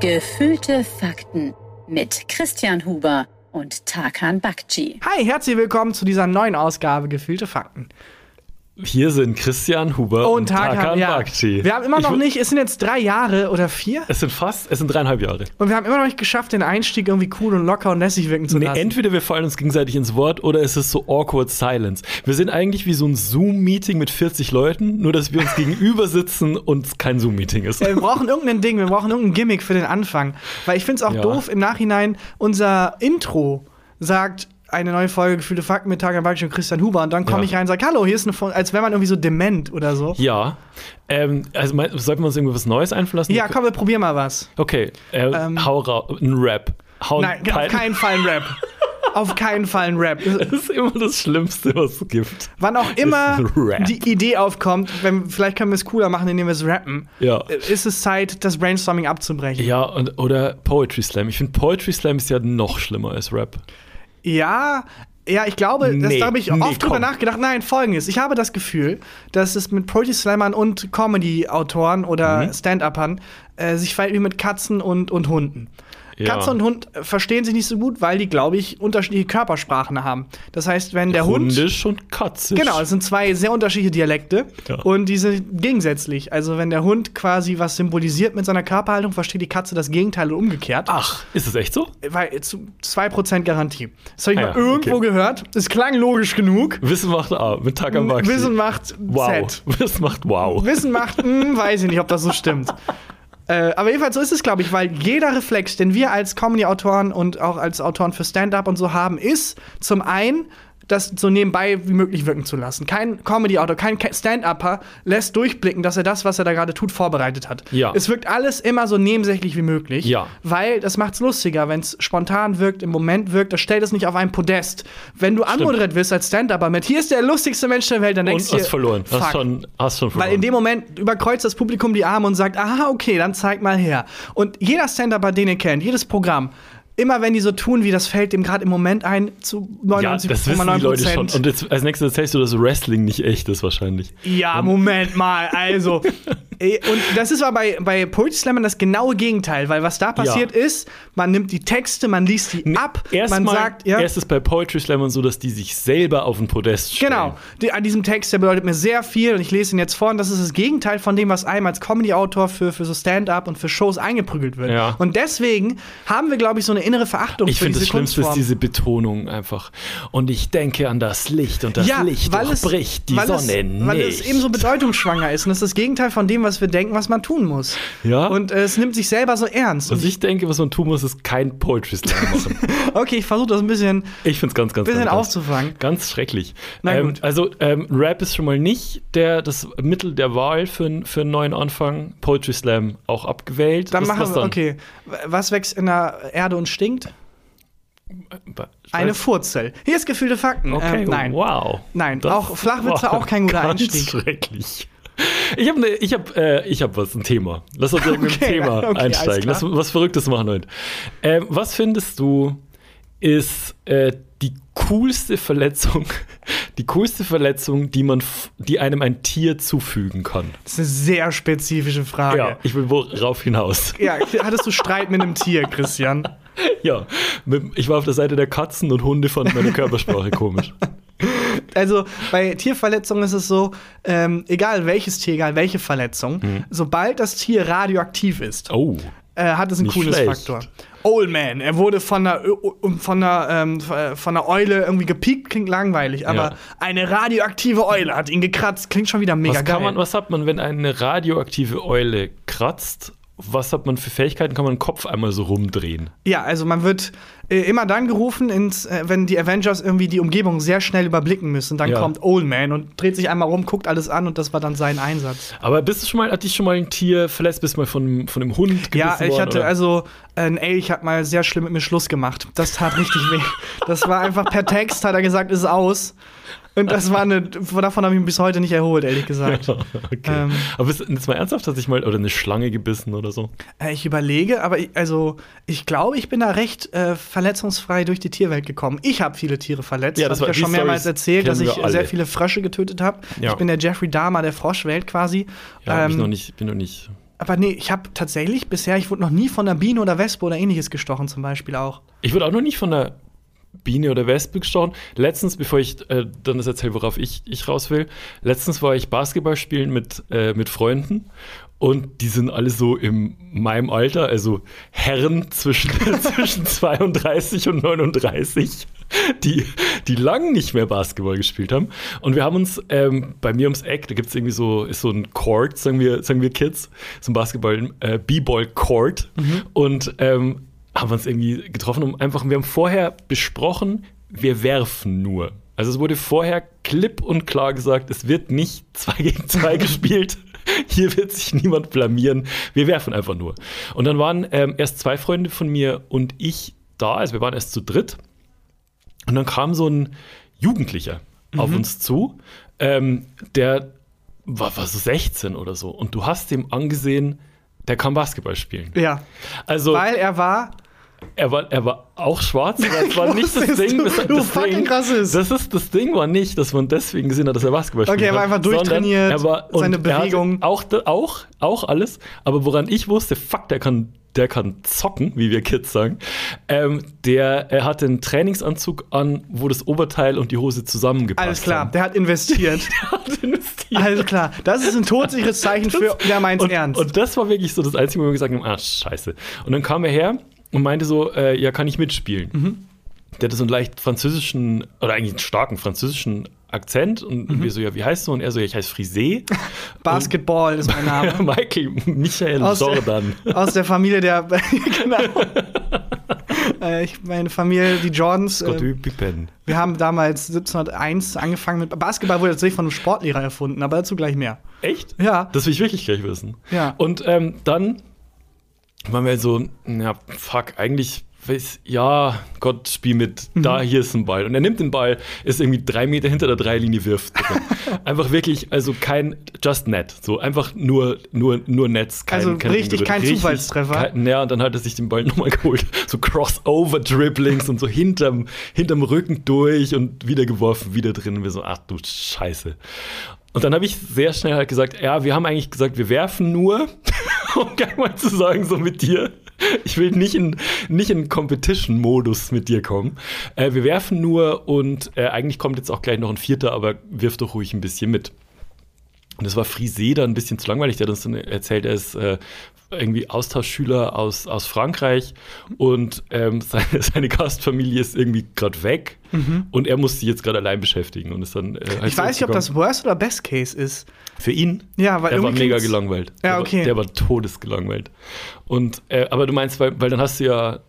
Gefühlte Fakten mit Christian Huber und Tarkan Bakci. Hi, herzlich willkommen zu dieser neuen Ausgabe Gefühlte Fakten. Hier sind Christian Huber und, und Tarkan, Tarkan ja. Bakci. Wir haben immer noch nicht, es sind jetzt drei Jahre oder vier? Es sind fast, es sind dreieinhalb Jahre. Und wir haben immer noch nicht geschafft, den Einstieg irgendwie cool und locker und lässig wirken zu nee, lassen. Entweder wir fallen uns gegenseitig ins Wort oder es ist so awkward silence. Wir sind eigentlich wie so ein Zoom-Meeting mit 40 Leuten, nur dass wir uns gegenüber sitzen und es kein Zoom-Meeting ist. Ja, wir brauchen irgendein Ding, wir brauchen irgendein Gimmick für den Anfang. Weil ich finde es auch ja. doof im Nachhinein, unser Intro sagt, eine neue Folge Gefühlte Fakten mit Tagan Baksch und Christian Huber und dann komme ja. ich rein und sage, hallo, hier ist eine Folge, als wäre man irgendwie so dement oder so. Ja. Ähm, also sollten wir uns irgendwas Neues einflassen? Ja, komm, wir probieren mal was. Okay, äh, ähm, hau raus, ein Rap. Hau Nein, auf keinen Fall ein Rap. auf keinen Fall ein Rap. Das ist immer das Schlimmste, was es gibt. Wann auch immer die Idee aufkommt, wenn, vielleicht können wir es cooler machen, indem wir es rappen, ja. ist es Zeit, das Brainstorming abzubrechen. Ja, und, oder Poetry Slam. Ich finde, Poetry Slam ist ja noch schlimmer als Rap. Ja, ja, ich glaube, nee, da habe ich nee, oft drüber nachgedacht. Nein, folgendes. Ich habe das Gefühl, dass es mit Poetry Slammern und Comedy-Autoren oder mhm. Stand-Uppern äh, sich verhält wie mit Katzen und, und Hunden. Ja. Katze und Hund verstehen sich nicht so gut, weil die, glaube ich, unterschiedliche Körpersprachen haben. Das heißt, wenn der Hundisch Hund. und katzisch. Genau, es sind zwei sehr unterschiedliche Dialekte. Ja. Und die sind gegensätzlich. Also, wenn der Hund quasi was symbolisiert mit seiner Körperhaltung, versteht die Katze das Gegenteil und umgekehrt. Ach, ist das echt so? Weil zu 2% Garantie. Das habe ich ah, mal ja, irgendwo okay. gehört. Es klang logisch genug. Wissen macht A mit Takamaki. Wissen macht wow. Z. Wissen macht wow. Wissen macht, mh, hm, weiß ich nicht, ob das so stimmt. Äh, aber jedenfalls so ist es, glaube ich, weil jeder Reflex, den wir als Comedy-Autoren und auch als Autoren für Stand-up und so haben, ist zum einen das so nebenbei wie möglich wirken zu lassen. Kein Comedy-Autor, kein Stand-Upper lässt durchblicken, dass er das, was er da gerade tut, vorbereitet hat. Ja. Es wirkt alles immer so nebensächlich wie möglich. Ja. Weil das macht's lustiger, wenn es spontan wirkt, im Moment wirkt, das stellt es nicht auf ein Podest. Wenn du anmoderiert wirst als Stand-Upper mit, hier ist der lustigste Mensch der Welt, dann denkst du hast verloren. Fuck. Hast schon, hast schon verloren. Weil in dem Moment überkreuzt das Publikum die Arme und sagt, aha, okay, dann zeig mal her. Und jeder Stand-Upper, den ihr kennt, jedes Programm, immer wenn die so tun, wie das fällt dem gerade im Moment ein, zu 99,9 ja, das wissen die Leute schon. Und jetzt, als nächstes erzählst du, dass Wrestling nicht echt ist wahrscheinlich. Ja, Moment mal, also. und das ist aber bei, bei Poetry Slam das genaue Gegenteil, weil was da passiert ja. ist, man nimmt die Texte, man liest die ab, erst man mal, sagt, ja. Erst ist bei Poetry Slam so, dass die sich selber auf den Podest stellen. Genau. Die, an diesem Text, der bedeutet mir sehr viel und ich lese ihn jetzt vor und das ist das Gegenteil von dem, was einem als Comedy-Autor für, für so Stand-up und für Shows eingeprügelt wird. Ja. Und deswegen haben wir, glaube ich, so eine innere Verachtung ich für diese diese Schlimmste Kunstform. ist diese Betonung einfach. Und ich denke an das Licht und das Ja, Licht weil es- durchbricht die Sonne es, nicht. Weil es eben so bedeutungsschwanger ist und das ist das Gegenteil von dem, was wir denken, was man tun muss. Ja. Und äh, es nimmt sich selber so ernst. was Und ich denke, was man tun muss, ist kein Poetry Slam machen. okay, ich versuche das ein bisschen, Ich finde es ganz, ganz, bisschen ganz, aufzufangen. ganz schrecklich. Na Ähm, gut. also ähm, Rap ist schon mal nicht der, das Mittel der Wahl für, für einen neuen Anfang. Poetry Slam auch abgewählt. Dann was, machen was wir, okay. Was wächst in der Erde und stinkt? Eine Furzel. Hier ist gefühlte Fakten. Okay, Ähm, nein. wow. Nein, Das auch Flachwitze auch kein guter ganz Einstieg. schrecklich. Ich habe ne, ich hab, äh, ich hab was, ein Thema. Lass uns irgendwie Okay, ein Thema okay, einsteigen. Lass was Verrücktes machen heute. Ähm, was findest du ist äh, die coolste Verletzung, die coolste Verletzung, die man, die einem ein Tier zufügen kann? Das ist eine sehr spezifische Frage. Ja, ich will worauf hinaus. Ja, hattest du Streit mit einem Tier, Christian? Ja, mit, ich war auf der Seite der Katzen und Hunde fanden meine Körpersprache komisch. Also bei Tierverletzungen ist es so, ähm, egal welches Tier, egal welche Verletzung, sobald das Tier radioaktiv ist, Oh. äh, hat es einen Nicht cooles schlecht. Faktor. Old Man, er wurde von einer, von einer, ähm, von einer Eule irgendwie gepiekt, klingt langweilig, aber Ja. eine radioaktive Eule hat ihn gekratzt, klingt schon wieder mega Was, geil. man, was hat man, wenn eine radioaktive Eule kratzt? Was hat man für Fähigkeiten? Kann man den Kopf einmal so rumdrehen? Ja, also man wird äh, immer dann gerufen, ins, äh, wenn die Avengers irgendwie die Umgebung sehr schnell überblicken müssen. Dann Ja. kommt Old Man und dreht sich einmal rum, guckt alles an und das war dann sein Einsatz. Aber bist du schon mal, hat dich schon mal ein Tier verletzt? Bist du mal von, von einem Hund gebissen Ja, ich worden, hatte oder? also ein Elch hat mal sehr schlimm mit mir Schluss gemacht. Das tat richtig weh. Das war einfach per Text hat er gesagt, ist aus. Und das war eine, davon habe ich mich bis heute nicht erholt, ehrlich gesagt. okay. Ähm. Aber bist du jetzt mal ernsthaft, dass ich mal oder eine Schlange gebissen oder so? Äh, Ich überlege, aber ich, also ich glaube, ich bin da recht äh, verletzungsfrei durch die Tierwelt gekommen. Ich habe viele Tiere verletzt. Ja, das Hab war- ich ja schon mehrmals erzählt, dass ich sehr viele Frösche getötet habe. Ja. Ich bin der Jeffrey Dahmer der Froschwelt quasi. Ja, hab ich Ähm, noch nicht, bin noch nicht. Aber nee, ich habe tatsächlich bisher, ich wurde noch nie von einer Biene oder Wespe oder ähnliches gestochen, zum Beispiel auch. Ich wurde auch noch nicht von der Biene oder Wespe gestochen. Letztens, bevor ich äh, dann das erzähle, worauf ich, ich raus will, letztens war ich Basketball spielen mit, äh, mit Freunden und die sind alle so in meinem Alter, also Herren zwischen, zwischen 32 und 39, die, die lang nicht mehr Basketball gespielt haben. Und wir haben uns ähm, bei mir ums Eck, da gibt es irgendwie so, ist so ein Court, sagen wir, sagen wir Kids, so ein Basketball, äh, B-Ball-Court. Und ähm, haben wir uns irgendwie getroffen und einfach, wir haben vorher besprochen, wir werfen nur. Also es wurde vorher klipp und klar gesagt, es wird nicht zwei gegen zwei gespielt. Hier wird sich niemand blamieren. Wir werfen einfach nur. Und dann waren ähm, erst zwei Freunde von mir und ich da, also wir waren erst zu dritt. Und dann kam so ein Jugendlicher auf uns zu, ähm, der war, war so 16 oder so. Und du hast dem angesehen, der kann Basketball spielen. Ja. Also Weil er war. Er war, er war auch schwarz, aber das war nicht das Ding. du, Das, du das fucking Ding, Rassist. Das ist das Ding war nicht, dass man deswegen gesehen hat, dass er Basketball spielt. Okay, er war einfach durchtrainiert, er war, seine er Bewegung. Auch, auch, auch alles. Aber woran ich wusste, fuck, der kann, der kann zocken, wie wir Kids sagen. Ähm, der, er hatte einen Trainingsanzug an, wo das Oberteil und die Hose zusammengepasst Alles klar, haben. der hat investiert. Der hat investiert. Alles klar. Das ist ein todsicheres Zeichen für, der meint's und, ernst. Und das war wirklich so das Einzige, wo wir gesagt haben, ah, scheiße. Und dann kam er her und meinte so, äh, ja, kann ich mitspielen? Mhm. Der hatte so einen leicht französischen, oder eigentlich einen starken französischen Akzent. Und Mhm. wir so, ja, wie heißt du? Und er so, ja, ich heiße Frisé. Basketball ist mein Name. Michael Michael Aus der- Jordan. Aus der Familie der. genau. Äh, ich, meine Familie, die Jordans. Gott, Äh, Pippen. wir haben damals 1701 angefangen mit. Basketball wurde tatsächlich von einem Sportlehrer erfunden, aber dazu gleich mehr. Echt? Ja. Das will ich wirklich gleich wissen. Ja. Und ähm, dann waren wir so, ja, fuck, eigentlich, weiß, ja, Gott, spiel mit, Mhm. da, hier ist ein Ball. Und er nimmt den Ball, ist irgendwie drei Meter hinter der Dreilinie, wirft. einfach wirklich, also kein Just Net, so einfach nur, nur, nur Netz. Kein, Also kein richtig kein berührt. Zufallstreffer? Kein, ja, und dann hat er sich den Ball nochmal geholt. So Crossover-Dribblings und so hinterm, hinterm Rücken durch und wieder geworfen, wieder drin. Und wir so, ach du Scheiße. Und dann habe ich sehr schnell halt gesagt, ja, wir haben eigentlich gesagt, wir werfen nur, um gleich mal zu sagen, so mit dir. Ich will nicht in, nicht in Competition-Modus mit dir kommen. Äh, wir werfen nur und äh, eigentlich kommt jetzt auch gleich noch ein Vierter, aber wirf doch ruhig ein bisschen mit. Und das war Frisé dann ein bisschen zu langweilig. Der hat uns dann erzählt, er ist äh, irgendwie Austauschschüler aus, aus Frankreich und ähm, seine, seine Gastfamilie ist irgendwie gerade weg und er muss sich jetzt gerade allein beschäftigen und ist dann. Äh, Ich weiß nicht, ob das Worst oder Best Case ist. für ihn. Ja, weil er war mega gelangweilt. Ja, Der okay. War, der war todesgelangweilt. Und äh, aber du meinst, weil, weil dann hast du ja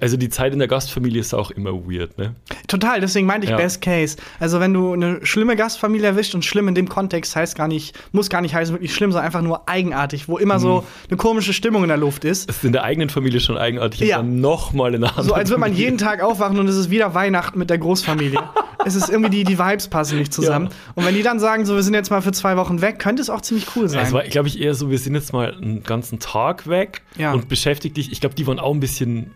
also die Zeit in der Gastfamilie ist auch immer weird, ne? Total, deswegen meinte ich Ja. Best Case. Also, wenn du eine schlimme Gastfamilie erwischt und schlimm in dem Kontext heißt gar nicht, muss gar nicht heißen wirklich schlimm, sondern einfach nur eigenartig, wo immer Mhm. so eine komische Stimmung in der Luft ist. Es ist in der eigenen Familie schon eigenartig Ja. dann nochmal in einer anderen So als würde man jeden Tag aufwachen und es ist wieder Weihnachten mit der Großfamilie. es ist irgendwie die, die Vibes passen nicht zusammen. Ja. Und wenn die dann sagen, so wir sind jetzt mal für zwei Wochen weg, könnte es auch ziemlich cool sein. Es war, glaube ich, eher so, wir sind jetzt mal einen ganzen Tag weg und beschäftigt dich. Ich glaube, die waren auch ein bisschen.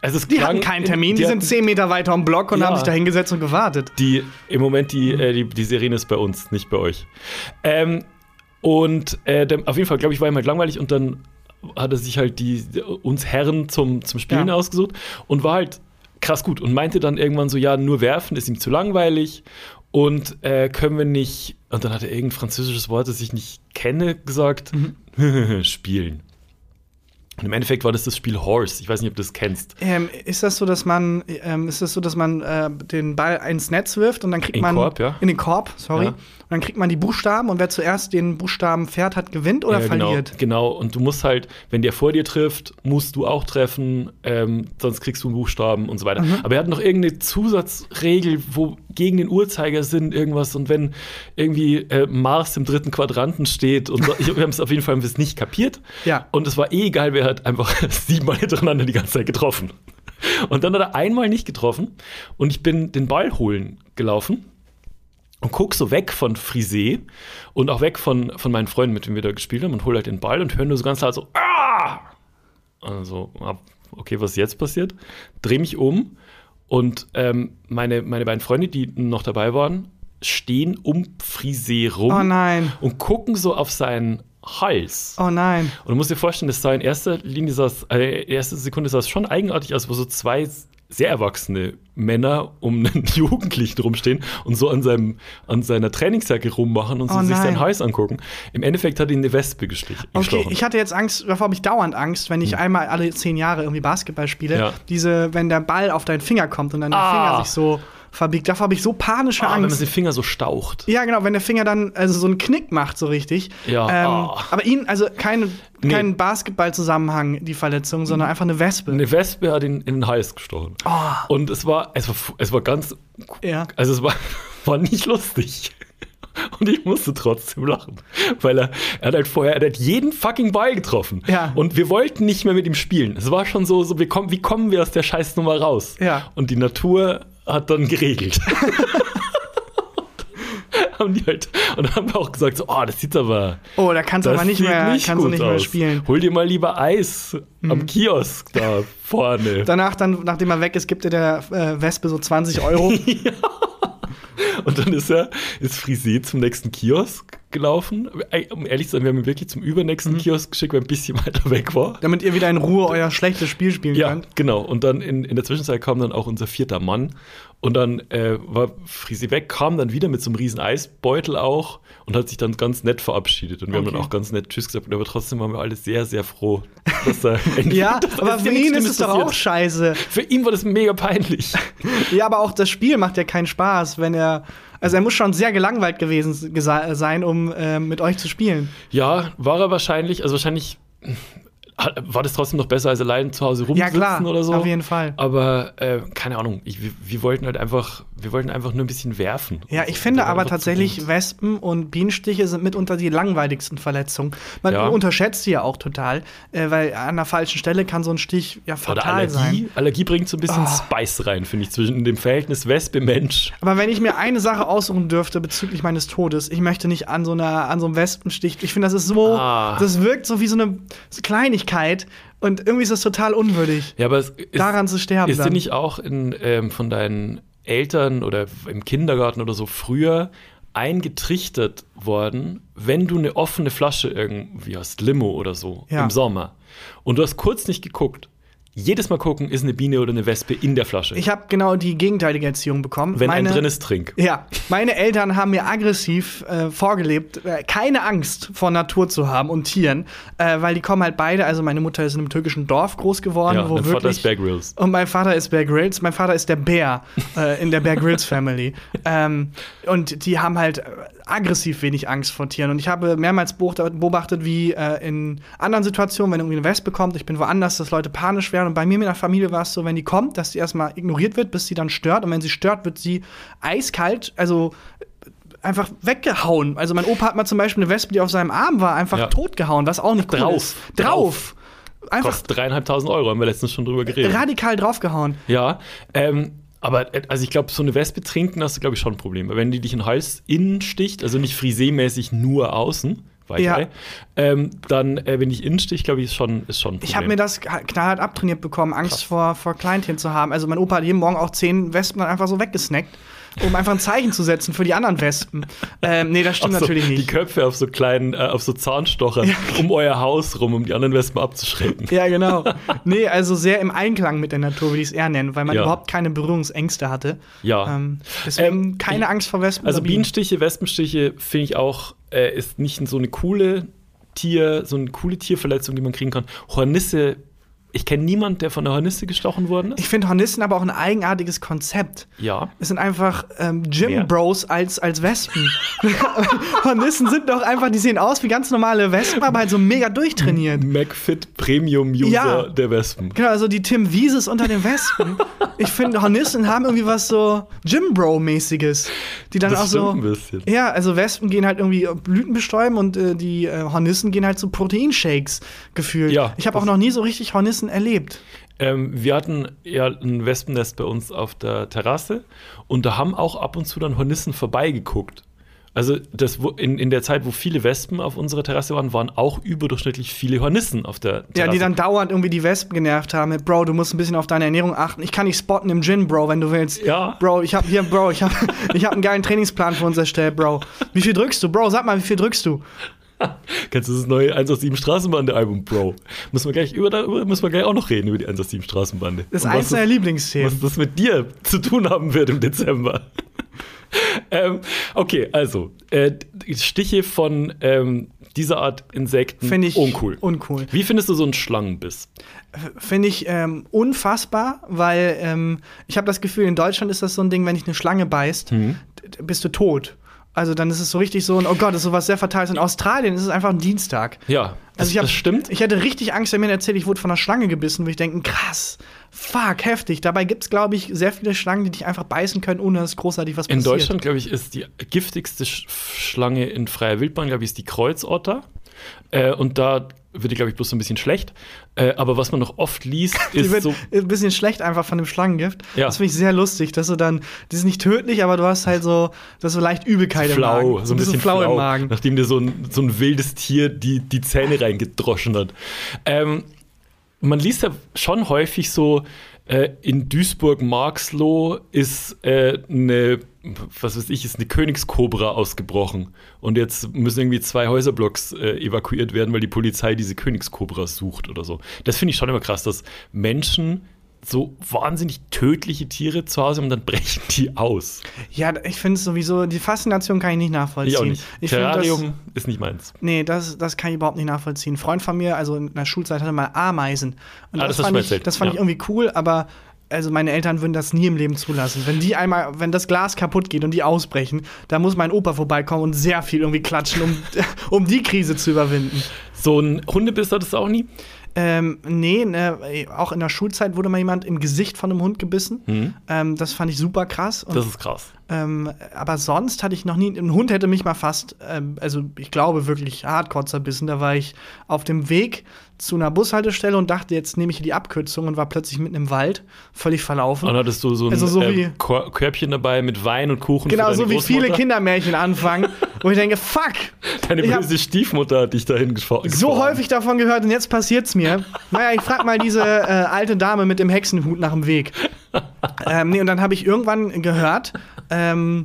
Also die hatten keinen Termin, die, sind hatten- zehn Meter weiter am Block und Ja. haben sich da hingesetzt und gewartet. Die, im Moment, die, äh, die, die Serien ist bei uns, nicht bei euch. Ähm, und äh, auf jeden Fall, glaube ich, war ihm halt langweilig und dann hat er sich halt die, uns Herren zum, zum Spielen Ja. ausgesucht und war halt krass gut und meinte dann irgendwann so, ja, nur werfen ist ihm zu langweilig und äh, können wir nicht, und dann hat er irgendein französisches Wort, das ich nicht kenne, gesagt, Mhm. spielen. Und im Endeffekt war das das Spiel Horse. Ich weiß nicht, ob du das kennst. Ähm, ist das so, dass man, ähm, ist das so, dass man äh, den Ball ins Netz wirft und dann kriegt In man Korb, ja. in den Korb, sorry, Ja. Und dann kriegt man die Buchstaben und wer zuerst den Buchstaben fährt hat, gewinnt oder Ja, verliert? Genau, genau. Und du musst halt, wenn der vor dir trifft, musst du auch treffen, ähm, sonst kriegst du einen Buchstaben und so weiter. Mhm. Aber er hat noch irgendeine Zusatzregel, wo gegen den Uhrzeigersinn irgendwas und wenn irgendwie äh, Mars im dritten Quadranten steht und so, ich, wir haben es auf jeden Fall nicht kapiert. Ja. Und es war eh egal, wer hat einfach siebenmal hintereinander die ganze Zeit getroffen. Und dann hat er einmal nicht getroffen und ich bin den Ball holen gelaufen und guck so weg von Frisé und auch weg von, von meinen Freunden, mit denen wir da gespielt haben und hol halt den Ball und höre nur so ganz laut so, ah! Also, ah, okay, was ist jetzt passiert? Dreh mich um und ähm, meine, meine beiden Freunde, die noch dabei waren, stehen um Frisé rum Oh nein. und gucken so auf seinen Hals. Oh nein. Und du musst dir vorstellen, das sah in erster Linie, es, äh, in erster Sekunde sah es schon eigenartig aus, wo so zwei sehr erwachsene Männer um einen Jugendlichen rumstehen und so an, seinem, an seiner Trainingsjacke rummachen und so Oh sich seinen Hals angucken. Im Endeffekt hat ihn eine Wespe gestich, Okay, ich hatte jetzt Angst, davor habe ich dauernd Angst, wenn ich einmal alle zehn Jahre irgendwie Basketball spiele. Hm. Ja. Diese, wenn der Ball auf deinen Finger kommt und dein Ah. Finger sich so verbiegt. Davor habe ich so panische ah, wenn man Angst. den Finger so staucht. Ja, genau, wenn der Finger dann also so einen Knick macht, so richtig. Ja, Ähm, ah. Aber ihn, also kein, Nee. kein Basketball-Zusammenhang, die Verletzung, sondern einfach eine Wespe. Eine Wespe hat ihn in den Hals gestochen. Und es war, es war, es war ganz, Ja. also es war, war nicht lustig. Und ich musste trotzdem lachen. Weil er, er hat halt vorher, er hat jeden fucking Ball getroffen. Ja. Und wir wollten nicht mehr mit ihm spielen. Es war schon so, so wir kommen, wie kommen wir aus der Scheißnummer raus? Ja. Und die Natur hat dann geregelt. haben die halt, und dann haben wir auch gesagt, so, oh, das sieht aber. Oh, da kannst du aber nicht mehr, kannst du nicht mehr spielen. Mhm. Hol dir mal lieber Eis am Kiosk da vorne. Danach, dann, nachdem er weg ist, gibt er der äh, Wespe so 20 Euro. Und dann ist er, ist Frisé zum nächsten Kiosk gelaufen. Um ehrlich zu sein, wir haben ihn wirklich zum übernächsten Mhm. Kiosk geschickt, weil er ein bisschen weiter weg war. damit ihr wieder in Ruhe euer schlechtes Spiel spielen Ja, könnt. genau. Und dann in, in der Zwischenzeit kam dann auch unser vierter Mann. Und dann äh, war Frisi weg, kam dann wieder mit so einem riesen Eisbeutel auch und hat sich dann ganz nett verabschiedet. Und wir haben Okay. dann auch ganz nett Tschüss gesagt. Aber trotzdem waren wir alle sehr, sehr froh, dass er Ja, dass aber für ihn ist es doch auch scheiße. Für ihn war das mega peinlich. Ja, aber auch das Spiel macht ja keinen Spaß, wenn er. Also er muss schon sehr gelangweilt gewesen sein, um äh, mit euch zu spielen. Ja, war er wahrscheinlich, also wahrscheinlich war das trotzdem noch besser, als allein zu Hause Ja, rumsitzen klar, oder so. auf jeden Fall. Aber äh, keine Ahnung, ich, wir, wir wollten halt einfach, wir wollten einfach nur ein bisschen werfen. Ja, ich so. finde aber tatsächlich. Wespen und Bienenstiche sind mitunter die langweiligsten Verletzungen. Man Ja. unterschätzt sie ja auch total, äh, weil an der falschen Stelle kann so ein Stich ja Oder fatal Allergie. sein. Allergie bringt so ein bisschen Ah. Spice rein, finde ich, zwischen dem Verhältnis Wespe-Mensch. Aber wenn ich mir eine Sache aussuchen dürfte bezüglich meines Todes, ich möchte nicht an so einer an so einem Wespenstich. Ich finde, das ist so, Ah. das wirkt so wie so eine Kleinigkeit und irgendwie ist das total unwürdig, Ja, aber es ist, daran zu sterben. ist dir nicht auch in, ähm, von deinen Eltern oder im Kindergarten oder so früher eingetrichtert worden, wenn du eine offene Flasche irgendwie hast, Limo oder so, Ja. im Sommer, und du hast kurz nicht geguckt, jedes Mal gucken, ist eine Biene oder eine Wespe in der Flasche. Ich habe genau die gegenteilige Erziehung bekommen. wenn meine, ein drin ist, trink. Ja, meine Eltern haben mir aggressiv äh, vorgelebt, äh, keine Angst vor Natur zu haben und Tieren, äh, weil die kommen halt beide. Also meine Mutter ist in einem türkischen Dorf groß geworden, Ja, wo dein wirklich Vater ist Bear Grylls. und mein Vater ist Bear Grylls. Mein Vater ist der Bär äh, in der Bear Grylls Family. Ähm, und die haben halt aggressiv wenig Angst vor Tieren. Und ich habe mehrmals beobacht- beobachtet, wie äh, in anderen Situationen, wenn irgendwie eine Wespe kommt, ich bin woanders, dass Leute panisch werden. Und bei mir in der Familie war es so, wenn die kommt, dass die erstmal ignoriert wird, bis sie dann stört. Und wenn sie stört, wird sie eiskalt, also einfach weggehauen. Also mein Opa hat mal zum Beispiel eine Wespe, die auf seinem Arm war, einfach Ja. totgehauen, was auch nicht cool Drauf. ist. Drauf. Einfach Kostet dreieinhalbtausend Euro, haben wir letztens schon drüber geredet. radikal draufgehauen. Ja, ähm, aber äh, also ich glaube, so eine Wespe trinken hast du, glaube ich, schon ein Problem. Wenn die dich in den Hals innen sticht, also nicht frisémäßig nur außen, Weichei, Ja. ähm, dann, äh, wenn ich innen stich, glaube ich, ist schon, ist schon ein Ich habe Problem. mir das knallhart abtrainiert bekommen, Angst vor, vor Kleintieren zu haben. Also mein Opa hat jeden Morgen auch zehn Wespen dann einfach so weggesnackt, um einfach ein Zeichen zu setzen für die anderen Wespen. Ähm, nee, das stimmt so natürlich Die nicht. Köpfe auf so kleinen, äh, auf so Zahnstochern um euer Haus rum, um die anderen Wespen abzuschrecken. Ja, genau. Nee, also sehr im Einklang mit der Natur, würde ich es eher nennen, weil man Ja. überhaupt keine Berührungsängste hatte. Ja. Ähm, deswegen Ähm, keine Angst vor Wespen. Also. Bienenstiche, Wespenstiche finde ich auch, äh, ist nicht so eine coole Tier, so eine coole Tierverletzung, die man kriegen kann. Hornisse, ich kenne niemanden, der von der Hornisse gestochen worden ist. Ich finde Hornissen aber auch ein eigenartiges Konzept. Ja. Es sind einfach ähm? Gym-Bros als, als Wespen. Hornissen sind doch einfach, die sehen aus wie ganz normale Wespen, aber halt so mega durchtrainiert. McFit Premium User Ja. der Wespen. Genau, also die Tim Wieses unter den Wespen. Ich finde, Hornissen haben irgendwie was so Gym-Bro-mäßiges. Die dann Das auch so. ein bisschen. Ja, also Wespen gehen halt irgendwie Blüten bestäuben und äh, die äh, Hornissen gehen halt zu Proteinshakes gefühlt. Ja, ich habe auch noch nie so richtig Hornissen erlebt. Ähm, wir hatten ja ein Wespennest bei uns auf der Terrasse und da haben auch ab und zu dann Hornissen vorbeigeguckt. Also das, wo, in, in der Zeit, wo viele Wespen auf unserer Terrasse waren, waren auch überdurchschnittlich viele Hornissen auf der Terrasse. Ja, die dann dauernd irgendwie die Wespen genervt haben mit Bro, du musst ein bisschen auf deine Ernährung achten. Ich kann dich spotten im Gin, Bro, wenn du willst. Ja. Bro, ich hab hier, Bro, ich hab, ich hab einen geilen Trainingsplan für uns erstellt, Bro. Wie viel drückst du? Bro, sag mal, wie viel drückst du? Kennst du das neue 187 Straßenbande-Album, Bro? Muss man gleich über, darüber muss man gleich auch noch reden über die 187 Straßenbande. Das ist eins das- Lieblingsthemen. Was das mit dir zu tun haben wird im Dezember. ähm, okay, also äh, Stiche von ähm, dieser Art Insekten Finde ich uncool. uncool. Wie findest du so einen Schlangenbiss? Finde ich ähm, unfassbar, weil ähm, ich habe das Gefühl, in Deutschland ist das so ein Ding, wenn dich eine Schlange beißt, Mhm. bist du tot. Also dann ist es so richtig so oh Gott, das ist sowas sehr Fatales. In Australien ist es einfach ein Dienstag. Ja, das, Also ich hab, das stimmt. Ich hätte richtig Angst, wenn mir erzählt, ich wurde von einer Schlange gebissen, wo ich denke, krass, fuck, heftig. Dabei gibt es, glaube ich, sehr viele Schlangen, die dich einfach beißen können, ohne dass großartig was In passiert. Deutschland, glaube ich, ist die giftigste Sch Schlange in freier Wildbahn, glaube ich, ist die Kreuzotter. Äh, und da wird die, glaube ich, bloß so ein bisschen schlecht. Äh, aber was man noch oft liest, Die ist wird so. ein bisschen schlecht einfach von dem Schlangengift. Ja. Das finde ich sehr lustig, dass du dann, das ist nicht tödlich, aber du hast halt so, das ist so leicht Übelkeit im Flau, Magen. so ein bisschen flau, flau, im Magen. nachdem dir so ein, so ein wildes Tier die, die Zähne reingedroschen hat. Ähm, man liest ja schon häufig so, äh, in Duisburg-Marxloh ist äh, eine, was weiß ich, ist eine Königskobra ausgebrochen. Und jetzt müssen irgendwie zwei Häuserblocks äh, evakuiert werden, weil die Polizei diese Königskobras sucht oder so. Das finde ich schon immer krass, dass Menschen so wahnsinnig tödliche Tiere zu Hause haben und dann brechen die aus. Ja, ich finde es sowieso, die Faszination kann ich nicht nachvollziehen. Ich auch nicht. Ich find Terrarium das, ist nicht meins. nee, das, das kann ich überhaupt nicht nachvollziehen. Ein Freund von mir, also in der Schulzeit, hatte mal Ameisen. Und Ah, das, das fand ich, das fand ich ja. irgendwie cool, aber also meine Eltern würden das nie im Leben zulassen. Wenn die einmal, wenn das Glas kaputt geht und die ausbrechen, da muss mein Opa vorbeikommen und sehr viel irgendwie klatschen, um, um die Krise zu überwinden. So ein Hundebiss hattest du auch nie? Ähm, nee, ne, auch in der Schulzeit wurde mal jemand im Gesicht von einem Hund gebissen. Ähm, das fand ich super krass. Und, Das ist krass. ähm, aber sonst hatte ich noch nie. Ein Hund hätte mich mal fast, ähm, also ich glaube wirklich hardcore zerbissen. Da war ich auf dem Weg zu einer Bushaltestelle und dachte, jetzt nehme ich hier die Abkürzung und war plötzlich mitten im Wald, völlig verlaufen. Und hattest du so ein Also so wie- äh, Körbchen dabei mit Wein und Kuchen Genau, so wie viele? Kindermärchen anfangen, wo ich denke, fuck, Deine böse Stiefmutter hat dich dahin gefahren. so häufig davon gehört und jetzt passiert's mir. Naja, ich frag mal diese äh, alte Dame mit dem Hexenhut nach dem Weg. ähm, nee, und dann habe ich irgendwann gehört, ähm,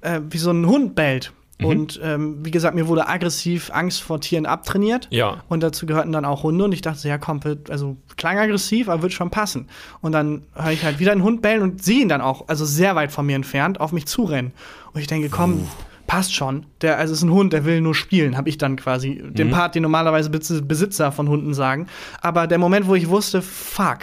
äh, wie so ein Hund bellt. Mhm. Und ähm, wie gesagt, mir wurde aggressiv Angst vor Tieren abtrainiert. Ja. Und dazu gehörten dann auch Hunde. Und ich dachte, ja, komm, wird, also klang aggressiv, aber wird schon passen. Und dann höre ich halt wieder einen Hund bellen und sehe ihn dann auch, also sehr weit von mir entfernt, auf mich zurennen. Und ich denke, komm, passt schon. Der, also es ist ein Hund, der will nur spielen, habe ich dann quasi den Part, den normalerweise Bes- Besitzer von Hunden sagen. Aber der Moment, wo ich wusste, fuck.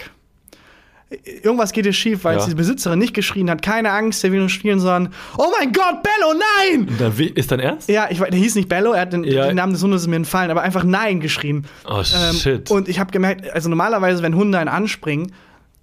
Irgendwas geht hier schief, weil Ja. die Besitzerin nicht geschrien hat, keine Angst, der will nur spielen, sondern, oh mein Gott, Bello, nein! Dann, ist dein Ernst? Ja, ich, der hieß nicht Bello, er hat den, Ja. den Namen des Hundes mir entfallen, aber einfach Nein geschrien. Oh, Ähm, shit. Und ich habe gemerkt, also normalerweise, wenn Hunde einen anspringen,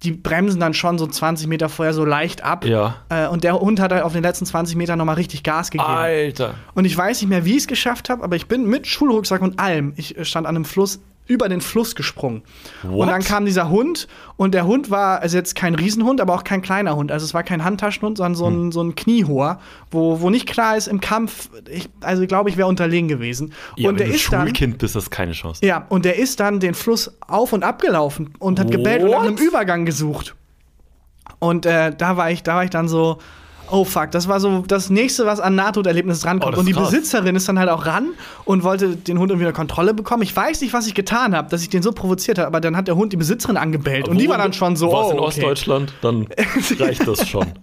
die bremsen dann schon so 20 Meter vorher so leicht ab. Ja. Äh, und der Hund hat halt auf den letzten 20 Metern nochmal richtig Gas gegeben. Alter. Und ich weiß nicht mehr, wie ich es geschafft habe, aber ich bin mit Schulrucksack und allem, ich stand an einem Fluss, über den Fluss gesprungen. Und What? dann kam dieser Hund und der Hund war also jetzt kein Riesenhund, aber auch kein kleiner Hund. Also es war kein Handtaschenhund, sondern so Hm. ein, so ein Kniehoher, wo, wo nicht klar ist im Kampf, ich, also ich glaube, ich wäre unterlegen gewesen. Ja, und wenn der du ist dann. Schulkind bist, hast du keine Chance. Ja, und der ist dann den Fluss auf und ab gelaufen und hat gebellt und nach What? einem Übergang gesucht. Und äh, da war ich, da war ich dann so, oh fuck, das war so das nächste, was an Nahtoderlebnis drankommt. Oh, und die krass. Besitzerin ist dann halt auch ran und wollte den Hund irgendwie unter Kontrolle bekommen. Ich weiß nicht, was ich getan habe, dass ich den so provoziert habe, aber dann hat der Hund die Besitzerin angebellt und die war dann schon so, Warst oh, in okay. Ostdeutschland, dann reicht das schon.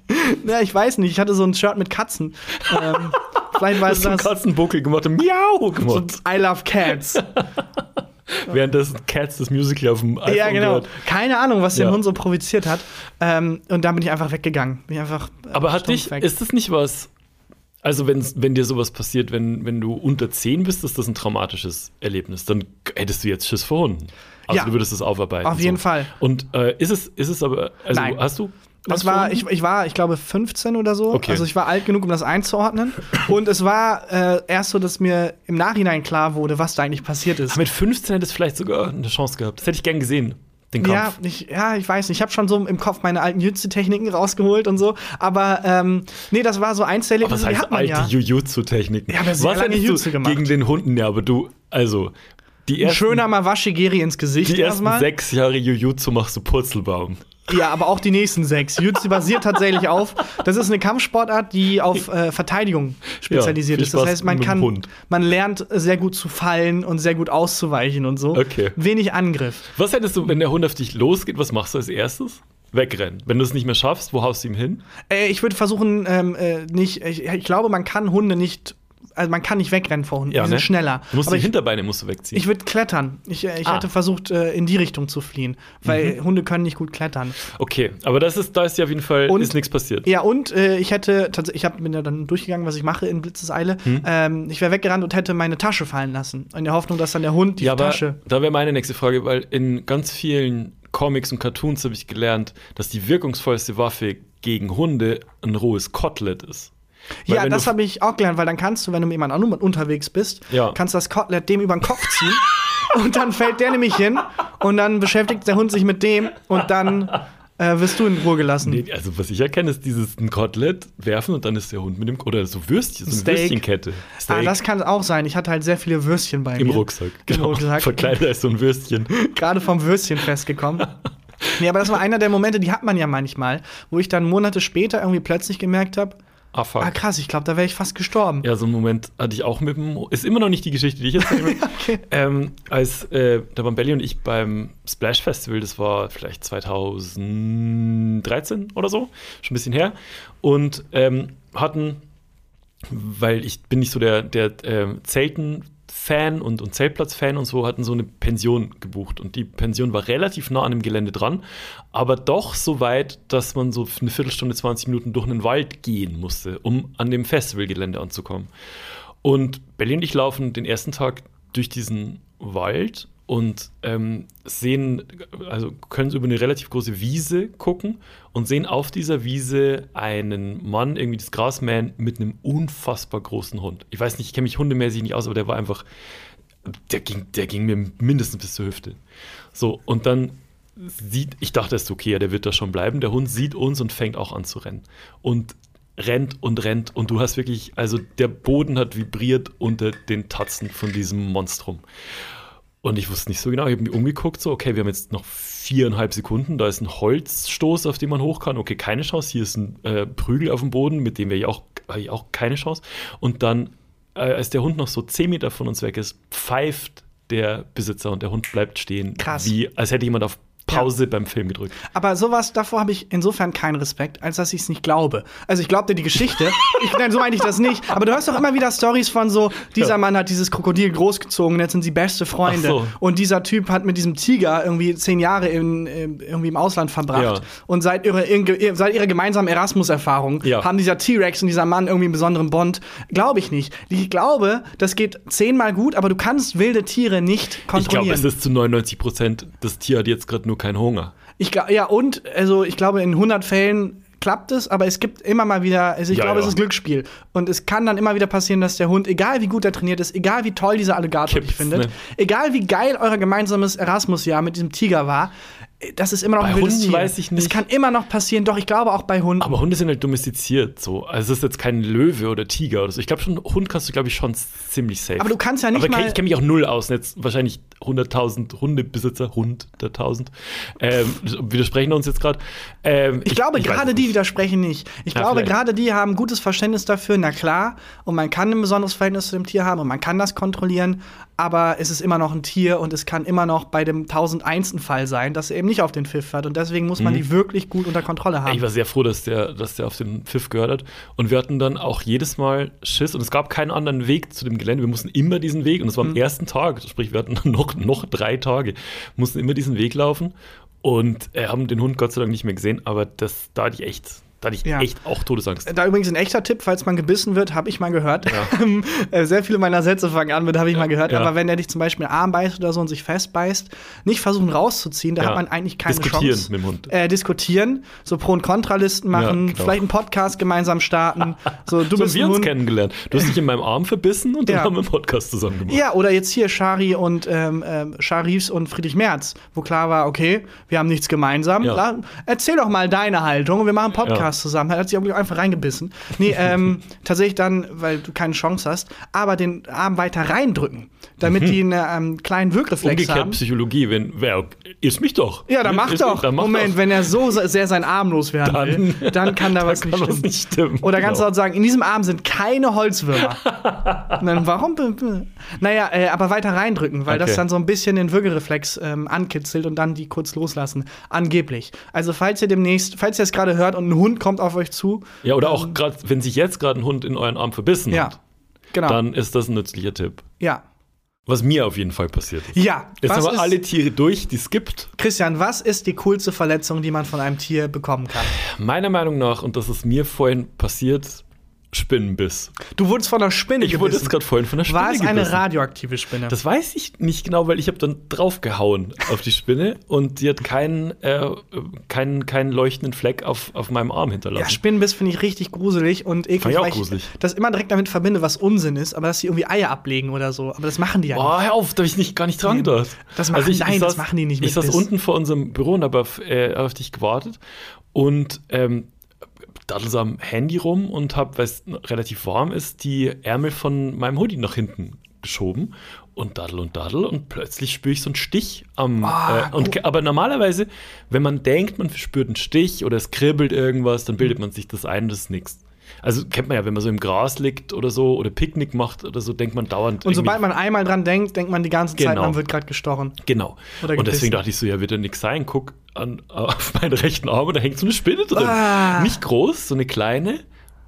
Ja, ich weiß nicht, ich hatte so ein Shirt mit Katzen. ähm, vielleicht war es das Katzenbuckel gemacht Miau so gemacht. I love cats. Währenddessen Cats das Musical auf dem iPhone Ja, genau. gehört. Keine Ahnung, was den Ja. Hund so provoziert hat. Ähm, und dann bin ich einfach weggegangen. Bin ich einfach, äh, Aber hat dich, weg. ist das nicht was, also wenn, wenn dir sowas passiert, wenn, wenn du unter 10 bist, ist das ein traumatisches Erlebnis. Dann hättest du jetzt Schiss vor Hunden. Also Ja. du würdest das aufarbeiten. Auf jeden so. Fall. Und äh, ist, es, ist es aber, also Nein. hast du Das war, ich, ich war, ich glaube, 15 oder so. Okay. Also ich war alt genug, um das einzuordnen. Und es war äh, erst so, dass mir im Nachhinein klar wurde, was da eigentlich passiert ist. Aber mit 15 hättest du vielleicht sogar eine Chance gehabt. Das hätte ich gern gesehen, den Kampf. Ja ich, ja, ich weiß nicht. Ich habe schon so im Kopf meine alten Jujutsu-Techniken rausgeholt und so. Aber ähm, nee, das war so eins der was heißt alte ja. Jujutsu-Techniken? Ja, sehr was lange du gemacht. gegen den Hunden? Ja, aber du, also, die Ein ersten, schöner Mawashi-Geri ins Gesicht die ersten erstmal. sechs Jahre Jujutsu machst du Purzelbaum. Ja, aber auch die nächsten sechs. Jiu-Jitsu basiert tatsächlich auf, das ist eine Kampfsportart, die auf äh, Verteidigung spezialisiert viel ist. Das heißt, man kann, Hund. man lernt sehr gut zu fallen und sehr gut auszuweichen und so. Okay. Wenig Angriff. Was hättest du, wenn der Hund auf dich losgeht, was machst du als erstes? Wegrennen. Wenn du es nicht mehr schaffst, wo haust du ihm hin? Äh, ich würde versuchen, ähm, äh, nicht, ich, ich glaube, man kann Hunde nicht, also man kann nicht wegrennen vor Hunden. die sind schneller. Du musst Aber die ich, Hinterbeine musst du wegziehen. ich würde klettern. Ich, äh, ich Ah. hätte versucht, äh, in die Richtung zu fliehen, weil Hunde können nicht gut klettern. okay, aber das ist, da ist ja auf jeden Fall Und- ist nichts passiert. Ja, und äh, ich hätte tatsächlich, ich hab, bin ja dann durchgegangen, was ich mache in Blitzeseile. Hm. Ähm, ich wäre weggerannt und hätte meine Tasche fallen lassen. In der Hoffnung, dass dann der Hund die ja, aber Tasche. da wäre meine nächste Frage, weil in ganz vielen Comics und Cartoons habe ich gelernt, dass die wirkungsvollste Waffe gegen Hunde ein rohes Kotelett ist. Weil Ja, das du- habe ich auch gelernt, weil dann kannst du, wenn du mit jemand anderem unterwegs bist, Ja. kannst das Kotelett dem über den Kopf ziehen. und dann fällt der nämlich hin und dann beschäftigt der Hund sich mit dem und dann äh, wirst du in Ruhe gelassen. Nee, also was ich erkenne, ist dieses ein Kotelett werfen und dann ist der Hund mit dem oder so Würstchen, so eine Steak. Würstchenkette. Ah, Steak das kann auch sein. Ich hatte halt sehr viele Würstchen bei im mir. Rucksack. Im Genau. Rucksack. Verkleidet als so ein Würstchen. Gerade vom Würstchen festgekommen. Nee, aber das war einer der Momente, die hat man ja manchmal, wo ich dann Monate später irgendwie plötzlich gemerkt habe, Ah, fuck. ah krass, ich glaube, da wäre ich fast gestorben. Ja, so einen Moment hatte ich auch mit dem. Ist immer noch nicht die Geschichte, die ich erzähle. Okay. ähm, als äh, da waren Belly und ich beim Splash Festival, das war vielleicht 2013 oder so, schon ein bisschen her, und ähm, hatten, weil ich bin nicht so der, der ähm, Zelten-Fan und, und Zeltplatz-Fan und so, hatten so eine Pension gebucht. Und die Pension war relativ nah an dem Gelände dran, aber doch so weit, dass man so eine Viertelstunde, 20 Minuten durch einen Wald gehen musste, um an dem Festivalgelände anzukommen. Und Belly und ich laufen den ersten Tag durch diesen Wald und ähm, sehen, also können so über eine relativ große Wiese gucken und sehen auf dieser Wiese einen Mann, irgendwie das Gras mähen, mit einem unfassbar großen Hund. Ich weiß nicht, ich kenne mich hundemäßig nicht aus, aber der war einfach, der ging, der ging mir mindestens bis zur Hüfte. So, und dann sieht, ich dachte erst, okay, ja, der wird da schon bleiben. Der Hund sieht uns und fängt auch an zu rennen. Und rennt und rennt und du hast wirklich, also der Boden hat vibriert unter den Tatzen von diesem Monstrum. Und ich wusste nicht so genau, ich habe mich umgeguckt, so, okay, wir haben jetzt noch viereinhalb Sekunden, da ist ein Holzstoß, auf den man hoch kann, okay, keine Chance, hier ist ein äh, Prügel auf dem Boden, mit dem ich auch, ich auch keine Chance. Und dann, äh, als der Hund noch so zehn Meter von uns weg ist, pfeift der Besitzer und der Hund bleibt stehen, Krass. wie als hätte jemand auf Pause beim Film gedrückt. Aber sowas, davor habe ich insofern keinen Respekt, als dass ich es nicht glaube. Also ich glaubte die Geschichte. ich, nein, so meine ich das nicht. Aber du hörst doch immer wieder Stories von so, dieser Ja. Mann hat dieses Krokodil großgezogen, jetzt sind sie beste Freunde. So. Und dieser Typ hat mit diesem Tiger irgendwie zehn Jahre in, irgendwie im Ausland verbracht. Ja. Und seit ihrer, seit ihrer gemeinsamen Erasmus-Erfahrung Ja. haben dieser T-Rex und dieser Mann irgendwie einen besonderen Bond. Glaube ich nicht. Ich glaube, das geht zehnmal gut, aber du kannst wilde Tiere nicht Ich kontrollieren. glaube, es ist zu 99 Prozent, das Tier hat jetzt gerade nur keinen Hunger. Ich ja, und, also ich glaube, in 100 Fällen klappt es, aber es gibt immer mal wieder, also ich Ja, glaube, ja. es ist Glücksspiel. Und es kann dann immer wieder passieren, dass der Hund, egal wie gut er trainiert ist, egal wie toll dieser Alligator dich Kippt's, findet, ne? egal wie geil euer gemeinsames Erasmus-Jahr mit diesem Tiger war, das ist immer noch Bei ein wildes Hunden Tier. weiß ich Es nicht. kann immer noch passieren, doch ich glaube auch bei Hunden. Aber Hunde sind halt domestiziert so. Also es ist jetzt kein Löwe oder Tiger oder so. Ich glaube schon, Hund kannst du, glaube ich, schon ziemlich safe. Aber du kannst ja nicht Aber mal- ich kenne mich auch null aus. Und Jetzt wahrscheinlich 100.000 Hundebesitzer, hunderttausend, ähm, widersprechen uns jetzt gerade. Ähm, Ich glaube, weiß gerade die widersprechen nicht. Ich Ja, glaube, gerade die haben ein gutes Verständnis dafür, na klar. Und man kann ein besonderes Verhältnis zu dem Tier haben und man kann das kontrollieren. Aber es ist immer noch ein Tier und es kann immer noch bei dem 1001. Fall sein, dass er eben nicht auf den Pfiff hört. Und deswegen muss man Mhm. die wirklich gut unter Kontrolle haben. Ich war sehr froh, dass der, dass der auf den Pfiff gehört hat. Und wir hatten dann auch jedes Mal Schiss und es gab keinen anderen Weg zu dem Gelände. Wir mussten immer diesen Weg und es war am Mhm. ersten Tag, sprich, wir hatten noch, noch drei Tage, mussten immer diesen Weg laufen und äh, haben den Hund Gott sei Dank nicht mehr gesehen, aber das, da hatte ich echt, da hatte ich Ja. echt auch Todesangst. Da übrigens ein echter Tipp, falls man gebissen wird, habe ich mal gehört. Äh, Sehr viele meiner Sätze fangen an mit, habe ich mal gehört. Ja. Aber wenn er dich zum Beispiel Arm beißt oder so und sich festbeißt, nicht versuchen rauszuziehen, da Ja. hat man eigentlich keine Diskutieren Chance. mit dem Hund. Äh, diskutieren, so Pro- und Kontralisten machen, Ja, genau. vielleicht einen Podcast gemeinsam starten. So, du So bist wir uns Hund. kennengelernt. Du hast dich in meinem Arm verbissen und dann Ja. haben wir einen Podcast zusammen gemacht. Ja, oder jetzt hier Shari und ähm, ähm, Sharifs und Friedrich Merz, wo klar war, okay, wir haben nichts gemeinsam. Ja. Erzähl doch mal deine Haltung und wir machen einen Podcast Ja. zusammen. Er hat sich einfach reingebissen. Nee, ähm, tatsächlich dann, weil du keine Chance hast, aber den Arm weiter reindrücken, damit die einen ähm, kleinen Wirkreflex Mhm. Umgekehrt haben. Psychologie, wenn, wer, iss mich doch. Ja, dann mach Iss doch. dann mach Moment, doch. wenn er so sehr sein Arm loswerden Dann- will, dann kann da was kann nicht stimmen. nicht stimmen. Oder kannst du Genau. auch sagen, in diesem Arm sind keine Holzwürmer. Dann, warum? Naja, äh, aber weiter reindrücken, weil das Okay. dann so ein bisschen den Würgereflex ähm, ankitzelt und dann die kurz loslassen. Angeblich. Also, falls ihr demnächst, falls ihr es gerade hört und ein Hund kommt auf euch zu, Ja, oder auch gerade, wenn sich jetzt gerade ein Hund in euren Arm verbissen ja, hat, genau. dann ist das ein nützlicher Tipp. ja. Was mir auf jeden Fall passiert ist. Ja, Jetzt haben wir alle Tiere durch, die es gibt. Christian, was ist die coolste Verletzung, die man von einem Tier bekommen kann? Meiner Meinung nach, und das ist mir vorhin passiert, Spinnenbiss. Du wurdest von einer Spinne Ich wurde gebissen. jetzt gerade vorhin von der Spinne War es eine gebissen. radioaktive Spinne? Das weiß ich nicht genau, weil ich habe dann draufgehauen auf die Spinne und die hat keinen, äh, keinen, keinen leuchtenden Fleck auf, auf meinem Arm Ja, hinterlassen. Spinnenbiss finde ich richtig gruselig und eklig, Fand ich auch weil gruselig. das immer direkt damit verbinde, was Unsinn ist, aber dass sie irgendwie Eier ablegen oder so. Aber das machen die ja Boah, hör auf, da habe ich nicht, gar nicht dran gedacht. das machen- ich, nein, ich das machen die nicht Ich mit saß Biss. unten vor unserem Büro und habe auf, äh, auf dich gewartet und ähm, daddel so am Handy rum und habe, weil es relativ warm ist, die Ärmel von meinem Hoodie nach hinten geschoben und daddel und daddel und plötzlich spüre ich so einen Stich am. Ah, äh, und, aber normalerweise, wenn man denkt, man spürt einen Stich oder es kribbelt irgendwas, dann bildet man sich das ein und das ist nichts. Also kennt man ja, wenn man so im Gras liegt oder so oder Picknick macht oder so, denkt man dauernd. Und sobald man einmal dran denkt, denkt man die ganze Zeit, Genau. man wird gerade gestochen. Genau. Und deswegen dachte ich so, ja, wird ja nichts sein. Guck an, auf meinen rechten Arm und da hängt so eine Spinne drin. Ah. Nicht groß, so eine kleine.